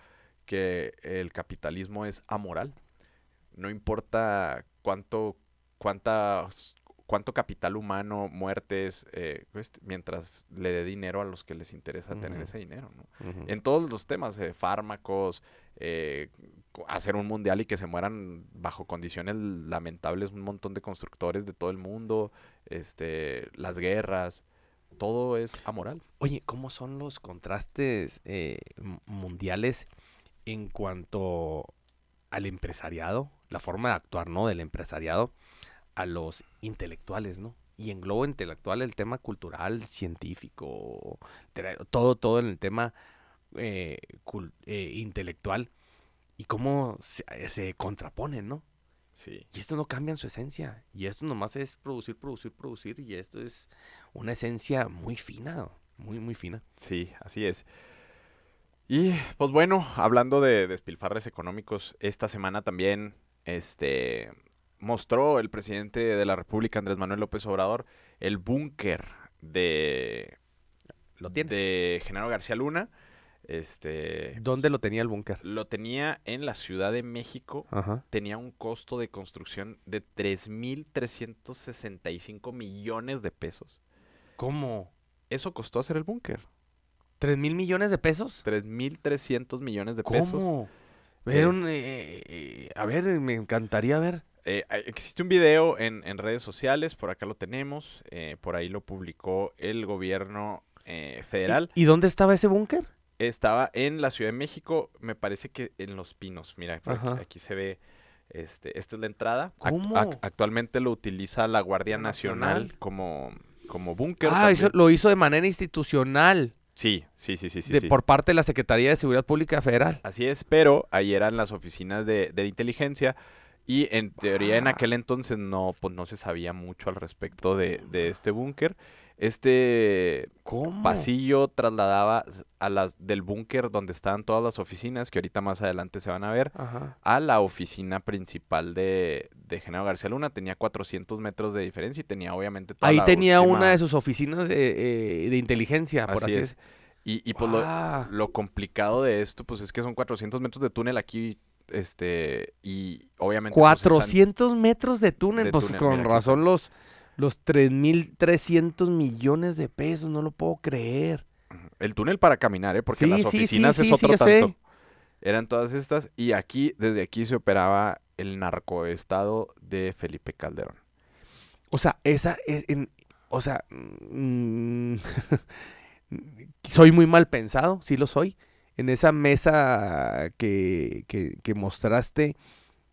que el capitalismo es amoral. No importa cuánto, cuántas, cuánto capital humano, muertes, eh, pues, mientras le dé dinero a los que les interesa tener ese dinero, ¿no? En todos los temas, eh, fármacos, eh, hacer un mundial y que se mueran bajo condiciones lamentables un montón de constructores de todo el mundo, este, las guerras, todo es amoral. Oye, ¿cómo son los contrastes eh, mundiales en cuanto al empresariado? La forma de actuar, ¿no? Del empresariado a los intelectuales, ¿no? Y en globo intelectual el tema cultural, científico, todo, todo en el tema eh, eh, intelectual. Y cómo se, eh, se contraponen, ¿no? Sí. Y esto no cambia en su esencia. Y esto nomás es producir, producir, producir. Y esto es una esencia muy fina. Muy, muy fina. Sí, así es. Y pues bueno, hablando de despilfarres económicos, esta semana también este mostró el presidente de la República, Andrés Manuel López Obrador, el búnker de, ¿Lo tienes? de Genaro García Luna. Este ¿Dónde lo tenía el búnker? lo tenía en la Ciudad de México. Ajá. Tenía un costo de construcción de 3.365 millones de pesos. ¿Cómo? Eso costó hacer el búnker. ¿Tres mil millones de pesos? 3.300 millones de pesos. ¿Cómo? Era un, eh, eh, a ver, me encantaría ver. Eh, hay- existe un video en, en redes sociales, por acá lo tenemos, eh, por ahí lo publicó el gobierno eh, federal. ¿Y, y dónde estaba ese búnker? Estaba en la Ciudad de México, me parece que en Los Pinos. Mira, aquí, se ve, este, esta es la entrada. ¿Cómo? ac- actualmente lo utiliza la Guardia Nacional, Nacional. como, como búnker. Ah, eso lo hizo de manera institucional. Sí, sí, sí, sí, sí. de- sí. Por parte de la Secretaría de Seguridad Pública Federal. Así es, pero ahí eran las oficinas de, de inteligencia y en teoría en Ah. aquel entonces no, pues no se sabía mucho al respecto de, de este búnker. Este ¿Cómo? pasillo trasladaba a las del búnker donde estaban todas las oficinas, que ahorita más adelante se van a ver, Ajá. a la oficina principal de, de Genaro García Luna. Tenía 400 metros de diferencia y tenía obviamente toda Ahí la tenía última- una de sus oficinas eh, eh, de inteligencia, por Así así, es. es. Y, y pues lo, Ah, lo complicado de esto, pues es que son 400 metros de túnel aquí, este, y obviamente... pues, esa- 400 metros de túnel, de pues túnel, con mira, razón los, los 3.300 millones de pesos, no lo puedo creer. el túnel para caminar, ¿eh? Porque Sí, las sí, oficinas sí, es otro sé. tanto. Eran todas estas, y aquí, desde aquí se operaba el narcoestado de Felipe Calderón. O sea, esa es, en- o sea, mm, soy muy mal pensado, sí lo soy. En esa mesa que, que, que mostraste,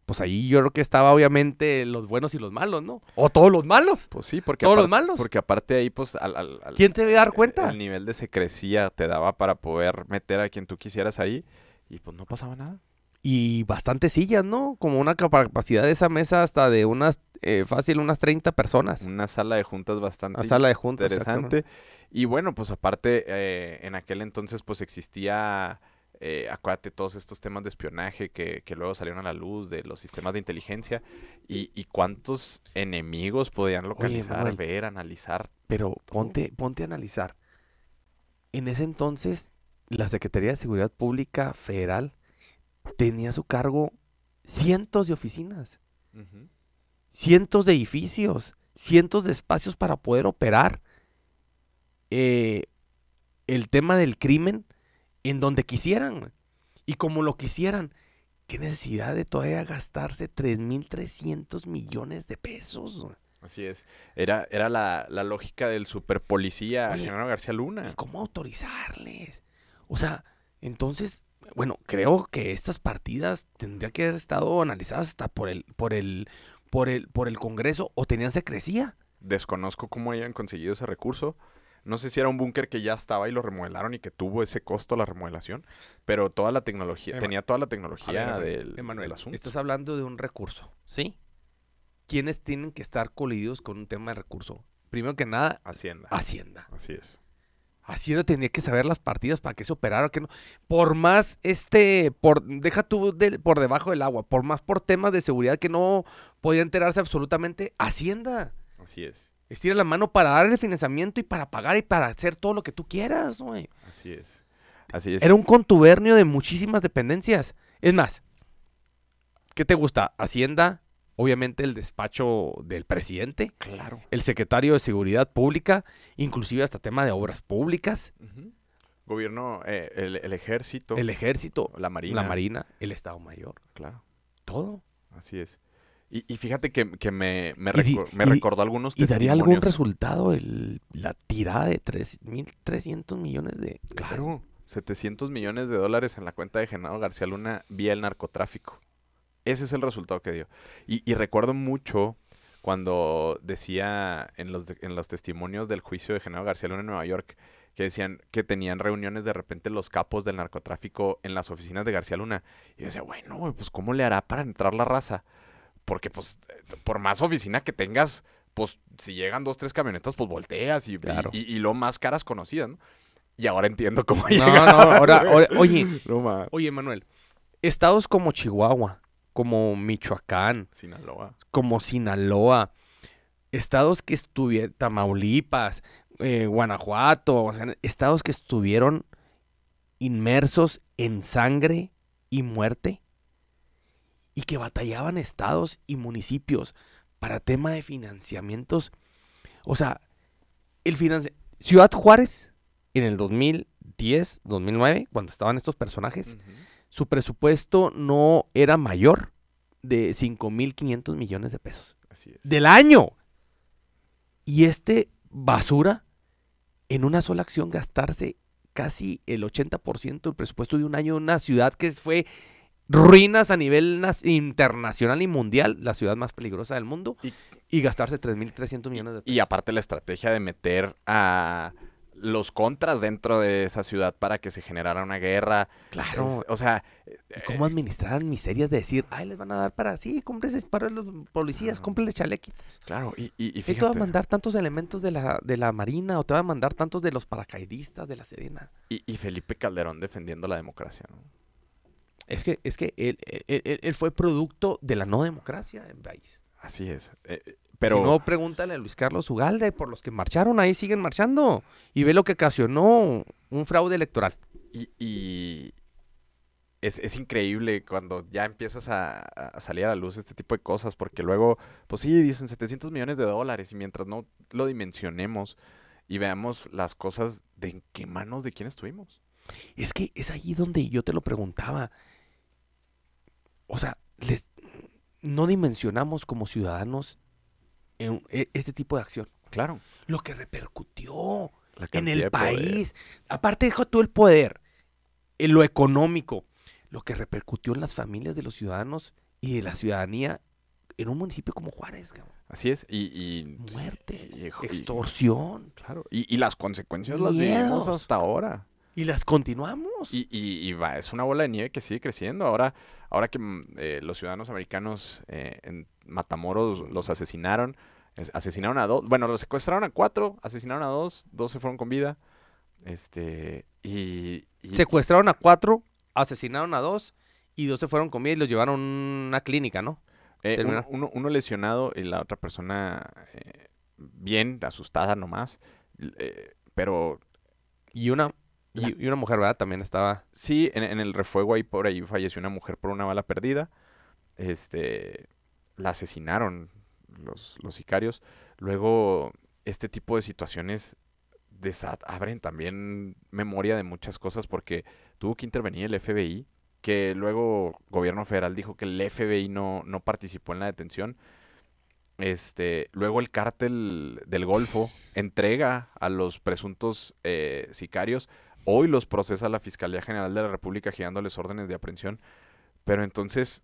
pues ahí yo creo que estaba obviamente los buenos y los malos, ¿no? O todos los malos. Pues sí, porque, Todos los malos. porque aparte ahí, pues, al, al- al- ¿Quién te debe dar cuenta? el nivel de secrecía te daba para poder meter a quien tú quisieras ahí, y pues no pasaba nada. Y bastantes sillas, ¿no? Como una capacidad de esa mesa hasta de unas, eh, fácil, unas 30 personas. Una sala de juntas bastante Una sala de juntas. interesante. Y bueno, pues aparte, eh, en aquel entonces pues existía, eh, acuérdate, todos estos temas de espionaje que, que luego salieron a la luz de los sistemas de inteligencia y, y cuántos enemigos podían localizar, Manuel. ver, analizar. Pero ponte, ponte a analizar. En ese entonces, la Secretaría de Seguridad Pública Federal tenía a su cargo cientos de oficinas, cientos de edificios, cientos de espacios para poder operar. eh, el tema del crimen en donde quisieran. Y como lo quisieran, ¿qué necesidad de todavía gastarse 3.300 millones de pesos? Así es. Era, era la, la lógica del superpolicía Oye, Genaro García ¿Y Luna. cómo autorizarles? O sea, entonces, bueno, creo que estas partidas tendrían que haber estado analizadas hasta por el, por el, por el, por el Congreso o tenían secrecía. Desconozco cómo hayan conseguido ese recurso. No sé si era un búnker que ya estaba y lo remodelaron y que tuvo ese costo la remodelación, pero toda la tecnología, Ema- tenía toda la tecnología ver, del, Emanuel, del asunto. estás hablando de un recurso, ¿sí? ¿Quiénes tienen que estar colididos con un tema de recurso? Primero que nada, Hacienda. Hacienda. Así es. Hacienda tenía que saber las partidas para que se operara, que no. Por más, este, por, deja tú de- por debajo del agua, por más por temas de seguridad que no podía enterarse absolutamente, Hacienda. Así es. Estira la mano para dar el financiamiento y para pagar y para hacer todo lo que tú quieras, güey. Así es. Así es. Era un contubernio de muchísimas dependencias. Es más, ¿qué te gusta? Hacienda, obviamente el despacho del presidente, Claro. el secretario de Seguridad Pública, inclusive hasta tema de obras públicas. Gobierno, eh, el, el ejército, el ejército, la marina. la marina, el Estado Mayor, Claro. todo. Así es. Y, y fíjate que, que me, me, Y di- reco- me y- recordó algunos ¿Y daría algún testimonios. resultado el, la tirada de 3.300 millones de... Claro. 700 millones de dólares en la cuenta de Genaro García Luna vía el narcotráfico. Ese es el resultado que dio. Y, y recuerdo mucho cuando decía en los, de- en los testimonios del juicio de Genaro García Luna en Nueva York que decían que tenían reuniones de repente los capos del narcotráfico en las oficinas de García Luna. Y yo decía, bueno, pues ¿cómo le hará para entrar la raza? Porque pues eh, por más oficina que tengas, pues si llegan dos, tres camionetas, pues volteas y, Claro. y, y lo más caras conocidas, ¿no? Y ahora entiendo cómo No, no, ahora, oye, No oye, Manuel, estados como Chihuahua, como Michoacán, Sinaloa. como Sinaloa, estados que estuvieron, Tamaulipas, eh, Guanajuato, o sea, estados que estuvieron inmersos en sangre y muerte y que batallaban estados y municipios para tema de financiamientos. O sea, el financi- Ciudad Juárez en el 2010, 2009, cuando estaban estos personajes, su presupuesto no era mayor de 5.500 millones de pesos Así es. del año. Y este basura, en una sola acción, gastarse casi el 80% del presupuesto de un año en una ciudad que fue ruinas a nivel internacional y mundial, la ciudad más peligrosa del mundo, Y- y, gastarse 3.300 millones de pesos. Y aparte la estrategia de meter a los contras dentro de esa ciudad para que se generara una guerra. Claro. Es- o sea, ¿Y cómo administrar miserias de decir, ay, les van a dar para sí, cómprense para los policías, Claro. cómprenles chalequitos? claro, y, y, y Y te va a fíjate, mandar tantos elementos de la, de la Marina o te va a mandar tantos de los paracaidistas de la Serena. y, y Felipe Calderón defendiendo la democracia, ¿no? Es que, es que él, él- él- él fue producto de la no democracia del país. Así es. eh, eh, Pero si no, pregúntale a Luis Carlos Ugalde por los que marcharon, ahí siguen marchando. Y ve lo que ocasionó un fraude electoral. y, y es, es increíble cuando ya empiezas a, a salir a la luz este tipo de cosas, porque luego, pues sí, dicen 700 millones de dólares y mientras no lo dimensionemos y veamos las cosas de en qué manos de quién estuvimos. Es que es ahí donde yo te lo preguntaba. O sea, les, no dimensionamos como ciudadanos en, e- este tipo de acción. Claro. Lo que repercutió. en el poder. país. Aparte, deja tú el poder, en lo económico, lo que repercutió en las familias de los ciudadanos y de la ciudadanía en un municipio como Juárez, cabrón. Así es. Y, y- Muertes, y- y- extorsión. claro. Y, las consecuencias las vivimos hasta ahora. Y las continuamos. Y, y- y va, es una bola de nieve que sigue creciendo. Ahora, ahora que mm, eh, los ciudadanos americanos eh, en Matamoros los asesinaron, es- asesinaron a dos, bueno, los secuestraron a cuatro, asesinaron a dos, dos se fueron con vida. Este, y, y- Secuestraron a cuatro, asesinaron a dos y dos se fueron con vida y los llevaron a una clínica, ¿no? eh, uno, uno- uno lesionado y la otra persona eh, bien, asustada nomás. eh, pero Y una, y, y una mujer, ¿verdad? También estaba. Sí, en, en el refuego ahí por ahí falleció una mujer por una bala perdida. Este, la asesinaron los, los sicarios. Luego, este tipo de situaciones abren también memoria de muchas cosas porque tuvo que intervenir el FBI, que luego gobierno federal dijo que el FBI no, no participó en la detención. Este, luego el cártel del Golfo entrega a los presuntos eh, sicarios. Hoy los procesa la Fiscalía General de la República girándoles órdenes de aprehensión. Pero entonces,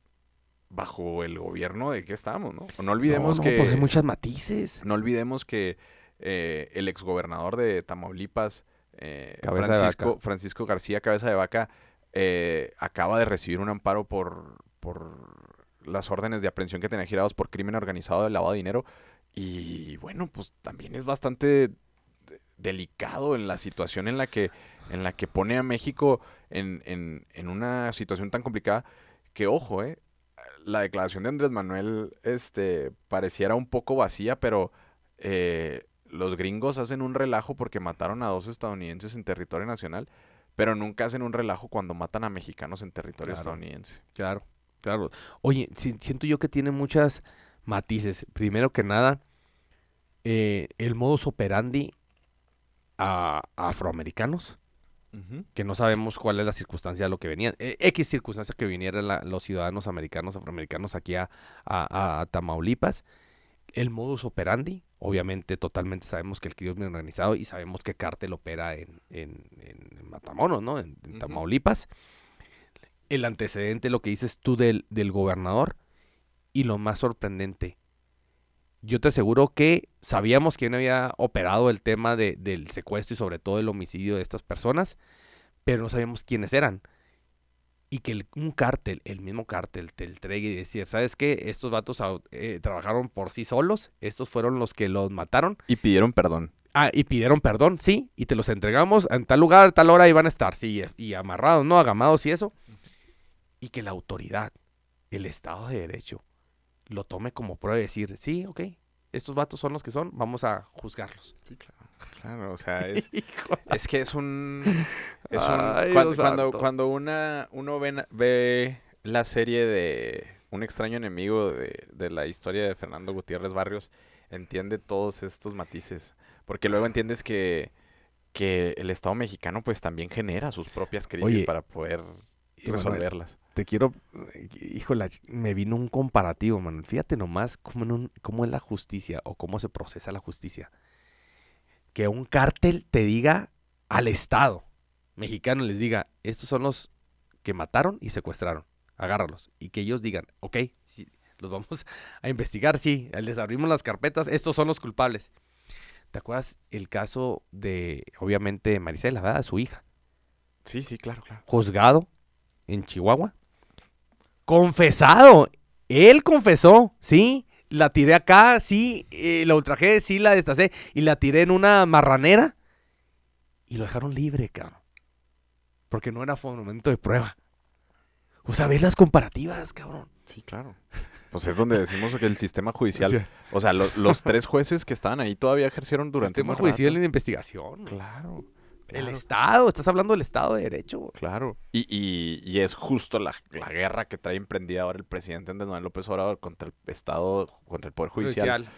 bajo el gobierno de qué estamos, ¿no? No olvidemos No, no, que. pues hay muchas matices. No olvidemos que eh, el exgobernador de Tamaulipas, eh, de Francisco. Francisco García Cabeza de Vaca, eh, acaba de recibir un amparo por, por las órdenes de aprehensión que tenía girados por crimen organizado de lavado de dinero. Y bueno, pues también es bastante delicado en la situación en la que, en la que pone a México en, en- en una situación tan complicada que, ojo, eh, la declaración de Andrés Manuel este, pareciera un poco vacía, pero eh, los gringos hacen un relajo porque mataron a dos estadounidenses en territorio nacional, pero nunca hacen un relajo cuando matan a mexicanos en territorio Claro. estadounidense. Claro, claro. Oye, si- siento yo que tiene muchas matices. Primero que nada, eh, el modus operandi a, a afroamericanos, que no sabemos cuál es la circunstancia de lo que venían. eh, X circunstancia que vinieran la- los ciudadanos americanos, afroamericanos aquí a, a- a Tamaulipas. El modus operandi, obviamente, totalmente sabemos que el crimen organizado y sabemos que cártel opera en, en, en Matamoros, ¿no? En. Tamaulipas. El antecedente, lo que dices tú del, del gobernador. Y lo más sorprendente, yo te aseguro que sabíamos quién había operado el tema de- del secuestro y sobre todo el homicidio de estas personas, pero no sabíamos quiénes eran. Y que el- un cártel, el mismo cártel, te entregue y decir, ¿sabes qué? Estos vatos eh, trabajaron por sí solos, estos fueron los que los mataron. Y pidieron perdón. Ah, y pidieron perdón, sí, y te los entregamos en tal lugar, tal hora iban a estar, sí, y amarrados, ¿no? Agamados y eso. Y que la autoridad, el Estado de Derecho, lo tome como prueba y decir, sí, ok, estos vatos son los que son, vamos a juzgarlos. Sí, claro. Claro, o sea, es, es que es un... Es un Ay, cuan- Dios cuando, cuando una, uno ve, ve la serie de Un extraño enemigo de, de la historia de Fernando Gutiérrez Barrios, entiende todos estos matices. Porque luego entiendes que, que el Estado mexicano pues también genera sus propias crisis Oye, para poder resolverlas. Te quiero, híjole, me vino un comparativo, Manuel. Fíjate nomás cómo, en un- cómo es la justicia o cómo se procesa la justicia. Que un cártel te diga al Estado mexicano, les diga, estos son los que mataron y secuestraron, agárralos. Y que ellos digan, ok, sí, los vamos a investigar, sí, les abrimos las carpetas, estos son los culpables. ¿Te acuerdas el caso de, obviamente, Marisela, ¿verdad? Su hija Sí, sí, claro, claro. juzgado en Chihuahua. Confesado. Él confesó, sí. La tiré acá, sí. eh, la ultrajé, sí, la destacé. Y la tiré en una marranera. Y lo dejaron libre, cabrón. Porque no era momento de prueba. O sea, ves las comparativas, cabrón. Sí, claro. Pues es donde decimos que el sistema judicial... O sea, O sea, lo- los tres jueces que estaban ahí todavía ejercieron durante sistema un buen judicial de investigación. Claro. El. Estado, estás hablando del Estado de Derecho. Claro. Y, y, y es justo la, la guerra que trae emprendida ahora el presidente Andrés Manuel López Obrador contra el Estado, contra el Poder Judicial,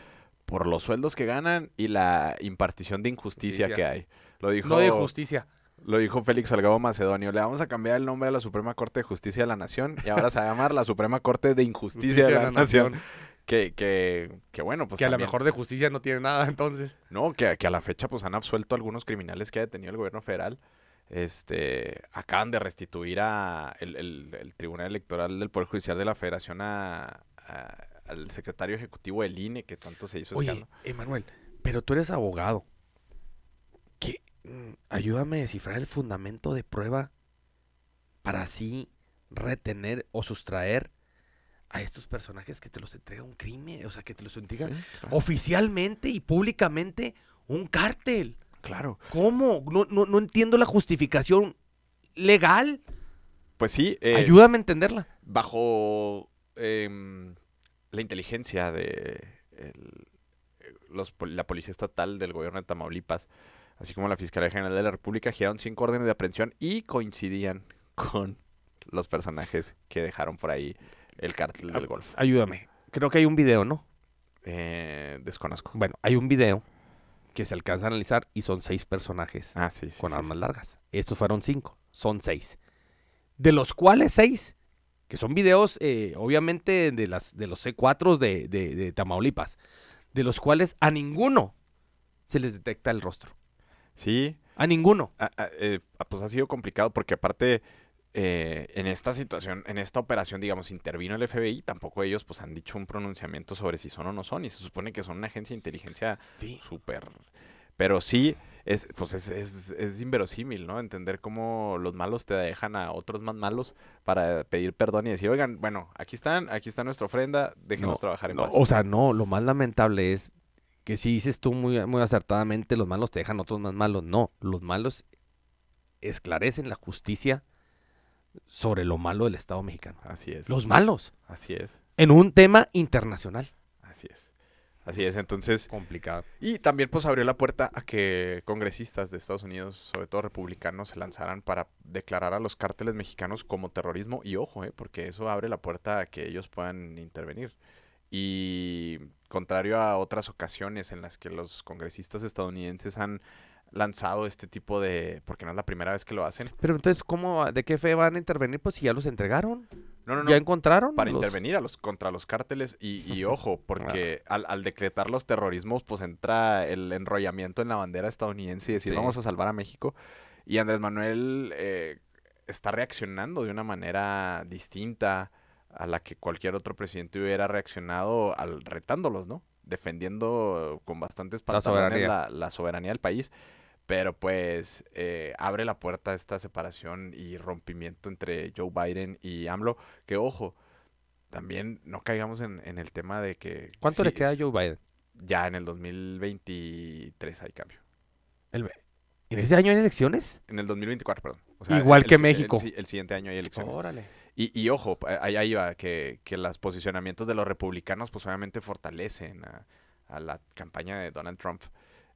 por los sueldos que ganan y la impartición de injusticia Justicia. que hay. Lo dijo, No de justicia. lo dijo Félix Salgado Macedonio. Le vamos a cambiar el nombre a la Suprema Corte de Justicia de la Nación y ahora se va a llamar la Suprema Corte de Injusticia de la, Nación. Que, que, que bueno, pues que a lo mejor de justicia no tiene nada, entonces. No, que, que a la fecha pues han absuelto a algunos criminales que ha detenido el gobierno federal. Este, acaban de restituir a el, el- el Tribunal Electoral del Poder Judicial de la Federación a, a- al secretario ejecutivo del INE, que tanto se hizo Oye. Emanuel, pero tú eres abogado. ¿Qué? Mm, Ayúdame a descifrar el fundamento de prueba para así retener o sustraer a estos personajes que te los entrega un crimen, o sea, que te los entrega Sí, claro. oficialmente y públicamente un cártel. Claro. ¿Cómo? No, no, no entiendo la justificación legal. Pues sí, eh, Ayúdame a entenderla. bajo em, la inteligencia de el- eh, los, la Policía Estatal del gobierno de Tamaulipas, así como la Fiscalía General de la República, giraron cinco órdenes de aprehensión y coincidían con los personajes que dejaron por ahí el cártel del Golfo. Ayúdame. Creo que hay un video, ¿no? Eh, desconozco. Bueno, hay un video que se alcanza a analizar y son seis personajes Ah, sí, sí. con sí, armas largas. Estos fueron cinco, son seis. De los cuales seis, que son videos, eh, obviamente, de, las, de los C4 de, de, de Tamaulipas, de los cuales a ninguno se les detecta el rostro. Sí, A ninguno. a- a- eh, ah, pues ha sido complicado porque aparte eh, en esta situación, en esta operación, digamos, intervino el FBI, tampoco ellos pues han dicho un pronunciamiento sobre si son o no son y se supone que son una agencia de inteligencia Sí. súper... Pero sí, es, pues es, es, es inverosímil, ¿no? Entender cómo los malos te dejan a otros más malos para pedir perdón y decir, oigan, bueno, aquí están, aquí está nuestra ofrenda, déjenos No, trabajar en no, paz. o sea, no, lo más lamentable es que si dices tú muy, muy acertadamente, los malos te dejan otros más malos. No, los malos esclarecen la justicia sobre lo malo del Estado mexicano. Así es, Los malos, así es, en un tema internacional. así es. Así es, entonces... Complicado. Y también pues abrió la puerta a que congresistas de Estados Unidos, sobre todo republicanos, se lanzaran para declarar a los cárteles mexicanos como terrorismo. Y ojo, eh, porque eso abre la puerta a que ellos puedan intervenir. Y contrario a otras ocasiones en las que los congresistas estadounidenses han lanzado este tipo de... porque no es la primera vez que lo hacen. Pero entonces, ¿cómo, ¿de qué fe van a intervenir? Pues si ya los entregaron, No, no, no. ya encontraron. para los- intervenir a los contra los cárteles y, y ojo, porque al, al decretar los terrorismos, pues entra el enrollamiento en la bandera estadounidense y decir Sí. vamos a salvar a México. Y Andrés Manuel eh, está reaccionando de una manera distinta a la que cualquier otro presidente hubiera reaccionado al retándolos, ¿no? Defendiendo con bastantes La pantalones soberanía. la, la soberanía del país. Pero pues eh, abre la puerta a esta separación y rompimiento entre Joe Biden y AMLO. Que ojo, también no caigamos en, en el tema de que... ¿Cuánto sí, le queda a Joe Biden? Ya en el 2023 hay cambio. ¿En ese año hay elecciones? En el 2024, perdón. O Igual el que el México. El, siguiente año hay elecciones. Órale. Y, y ojo, ahí, ahí va, que, que los posicionamientos de los republicanos pues obviamente fortalecen a, a la campaña de Donald Trump.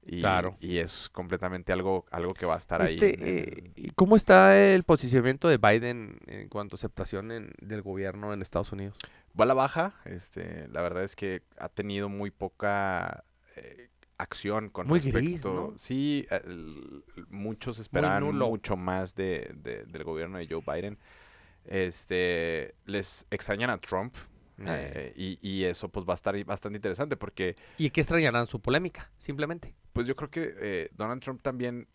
Y, Claro. y es completamente algo, algo que va a estar Este, ahí. en- eh, ¿y ¿Cómo está el posicionamiento de Biden en cuanto a aceptación en- del gobierno en Estados Unidos? va a la baja. Este, la verdad es que ha tenido muy poca eh, acción con Muy respecto. gris, ¿no? Sí, el- muchos esperaban mucho más de, de- del gobierno de Joe Biden. Este, les extrañan a Trump. eh, y, y eso pues va a estar bastante interesante porque ¿Y qué extrañarán su polémica? Simplemente. Pues yo creo que eh, Donald Trump también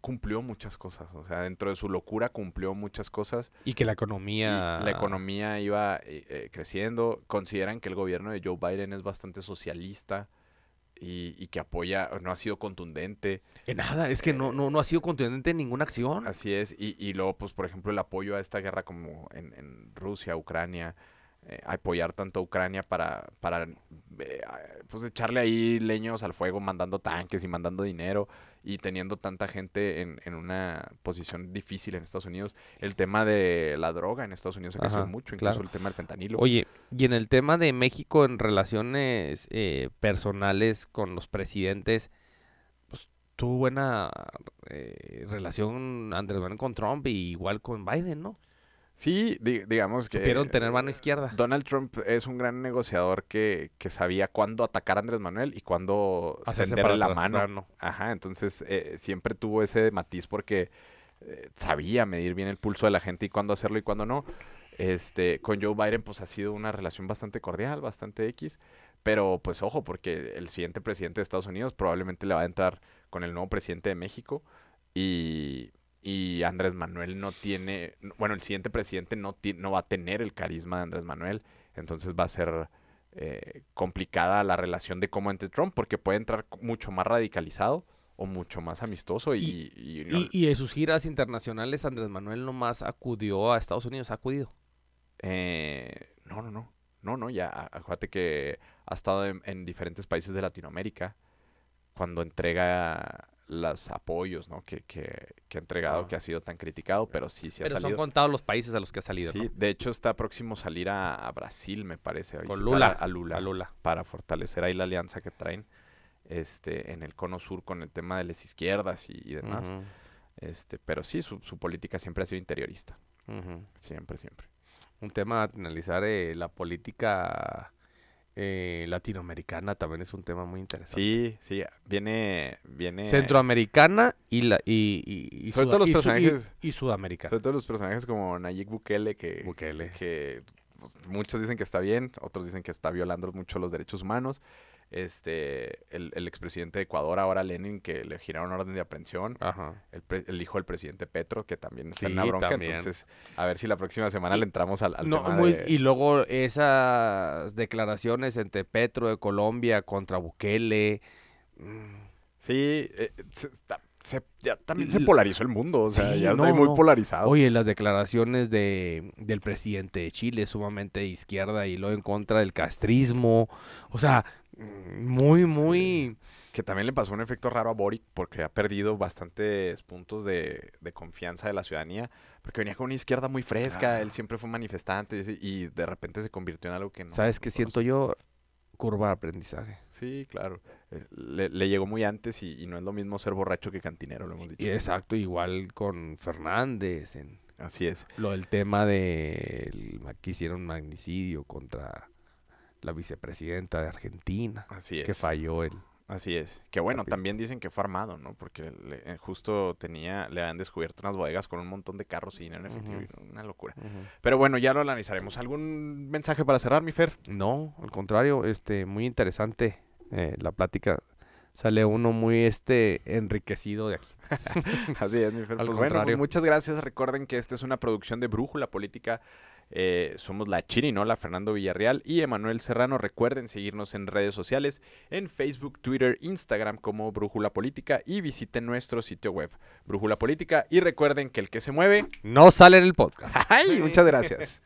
cumplió muchas cosas. O sea, dentro de su locura cumplió muchas cosas. Y que la economía... la economía iba eh, eh, creciendo. Consideran que el gobierno de Joe Biden es bastante socialista y, y que apoya, no ha sido contundente. Eh, nada, es que no, no, no ha sido contundente en ninguna acción. Así es. Y, y luego, pues, por ejemplo, el apoyo a esta guerra como en, en Rusia, Ucrania. Eh, apoyar tanto a Ucrania para, para eh, pues echarle ahí leños al fuego, mandando tanques y mandando dinero y teniendo tanta gente en, en una posición difícil en Estados Unidos. El tema de la droga en Estados Unidos crecido Ajá, mucho, incluso claro. el tema del fentanilo. Oye, y en el tema de México en relaciones eh, personales con los presidentes, pues tuvo buena eh, relación Andrés Manuel con Trump y igual con Biden, ¿no? Sí, di- digamos que... Supieron tener mano izquierda. Donald Trump es un gran negociador que, que sabía cuándo atacar a Andrés Manuel y cuándo tenderle la mano. no. Ajá, entonces eh, siempre tuvo ese matiz porque eh, sabía medir bien el pulso de la gente y cuándo hacerlo y cuándo no. Este, con Joe Biden pues ha sido una relación bastante cordial, bastante X, pero pues ojo porque el siguiente presidente de Estados Unidos probablemente le va a entrar con el nuevo presidente de México y, y Andrés Manuel no tiene, bueno, el siguiente presidente no, no va a tener el carisma de Andrés Manuel, entonces va a ser eh, complicada la relación de cómo entre Trump porque puede entrar mucho más radicalizado o mucho más amistoso y... Y- y no- Y, y en sus giras internacionales, Andrés Manuel nomás acudió a Estados Unidos, ha acudido. Eh, no, no, no. No, no, ya. Acuérdate que ha estado en, en diferentes países de Latinoamérica cuando entrega los apoyos, ¿no? Que, que, que ha entregado, Ah. que ha sido tan criticado, pero sí, sí ha Pero son salido. contados los países a los que ha salido, Sí, ¿no? de hecho está próximo a salir a, a Brasil, me parece. A Con Lula. A, Lula. A Lula. Para fortalecer ahí la alianza que traen este, en el cono sur con el tema de las izquierdas y, y demás. Este, pero sí, su, su política siempre ha sido interiorista. Siempre, siempre. Un tema a analizar, eh, la política eh, latinoamericana también es un tema muy interesante. Sí, sí, viene, viene... Centroamericana y, la, y, y, y Sobre todo los su- y- personajes- y sudamericana. Sobre todo los personajes como Nayib Bukele, que, Bukele. que pues, muchos dicen que está bien, otros dicen que está violando mucho los derechos humanos. Este, el, el expresidente de Ecuador, ahora Lenin, que le giraron orden de aprehensión. Ajá. El, pre- el hijo del presidente Petro, que también está en Sí, una bronca. también. Entonces, a ver si la próxima semana Y- le entramos al, al No, tema muy- de- Y luego esas declaraciones entre Petro de Colombia contra Bukele. mm, Sí, eh, se, está- se- ya también se polarizó el mundo, o sea, Sí, ya está no, muy no. polarizado. Oye, las declaraciones de, del presidente de Chile, sumamente de izquierda y luego en contra del castrismo. O sea, muy, muy... Que también le pasó un efecto raro a Boric porque ha perdido bastantes puntos de, de confianza de la ciudadanía. Porque venía con una izquierda muy fresca, Claro. él siempre fue manifestante y, de repente se convirtió en algo que no. ¿Sabes qué no siento yo? Curva de aprendizaje. Sí, claro. Eh, Le, le llegó muy antes y, y no es lo mismo ser borracho que cantinero, lo hemos dicho. Y exacto, igual con Fernández, en Así es. lo del tema de que hicieron magnicidio contra la vicepresidenta de Argentina, Así es. que falló el... Así es. Que bueno, también dicen que fue armado, ¿no? Porque le- eh, justo tenía, le habían descubierto unas bodegas con un montón de carros y dinero en efectivo. Una locura. Pero bueno, ya lo analizaremos. ¿Algún mensaje para cerrar, mi Fer? No, al contrario, este, muy interesante eh, la plática. Sale uno muy este enriquecido de aquí. Así es, mi Fer. Al Pues bueno, pues contrario. muchas gracias. Recuerden que esta es una producción de Brújula Política. Eh, somos la Chirinola, Fernando Villarreal y Emanuel Serrano. Recuerden seguirnos en redes sociales, en Facebook, Twitter, Instagram como Brújula Política y visiten nuestro sitio web, Brújula Política. Y recuerden que el que se mueve... No sale en el podcast. ¡Ay! Muchas gracias.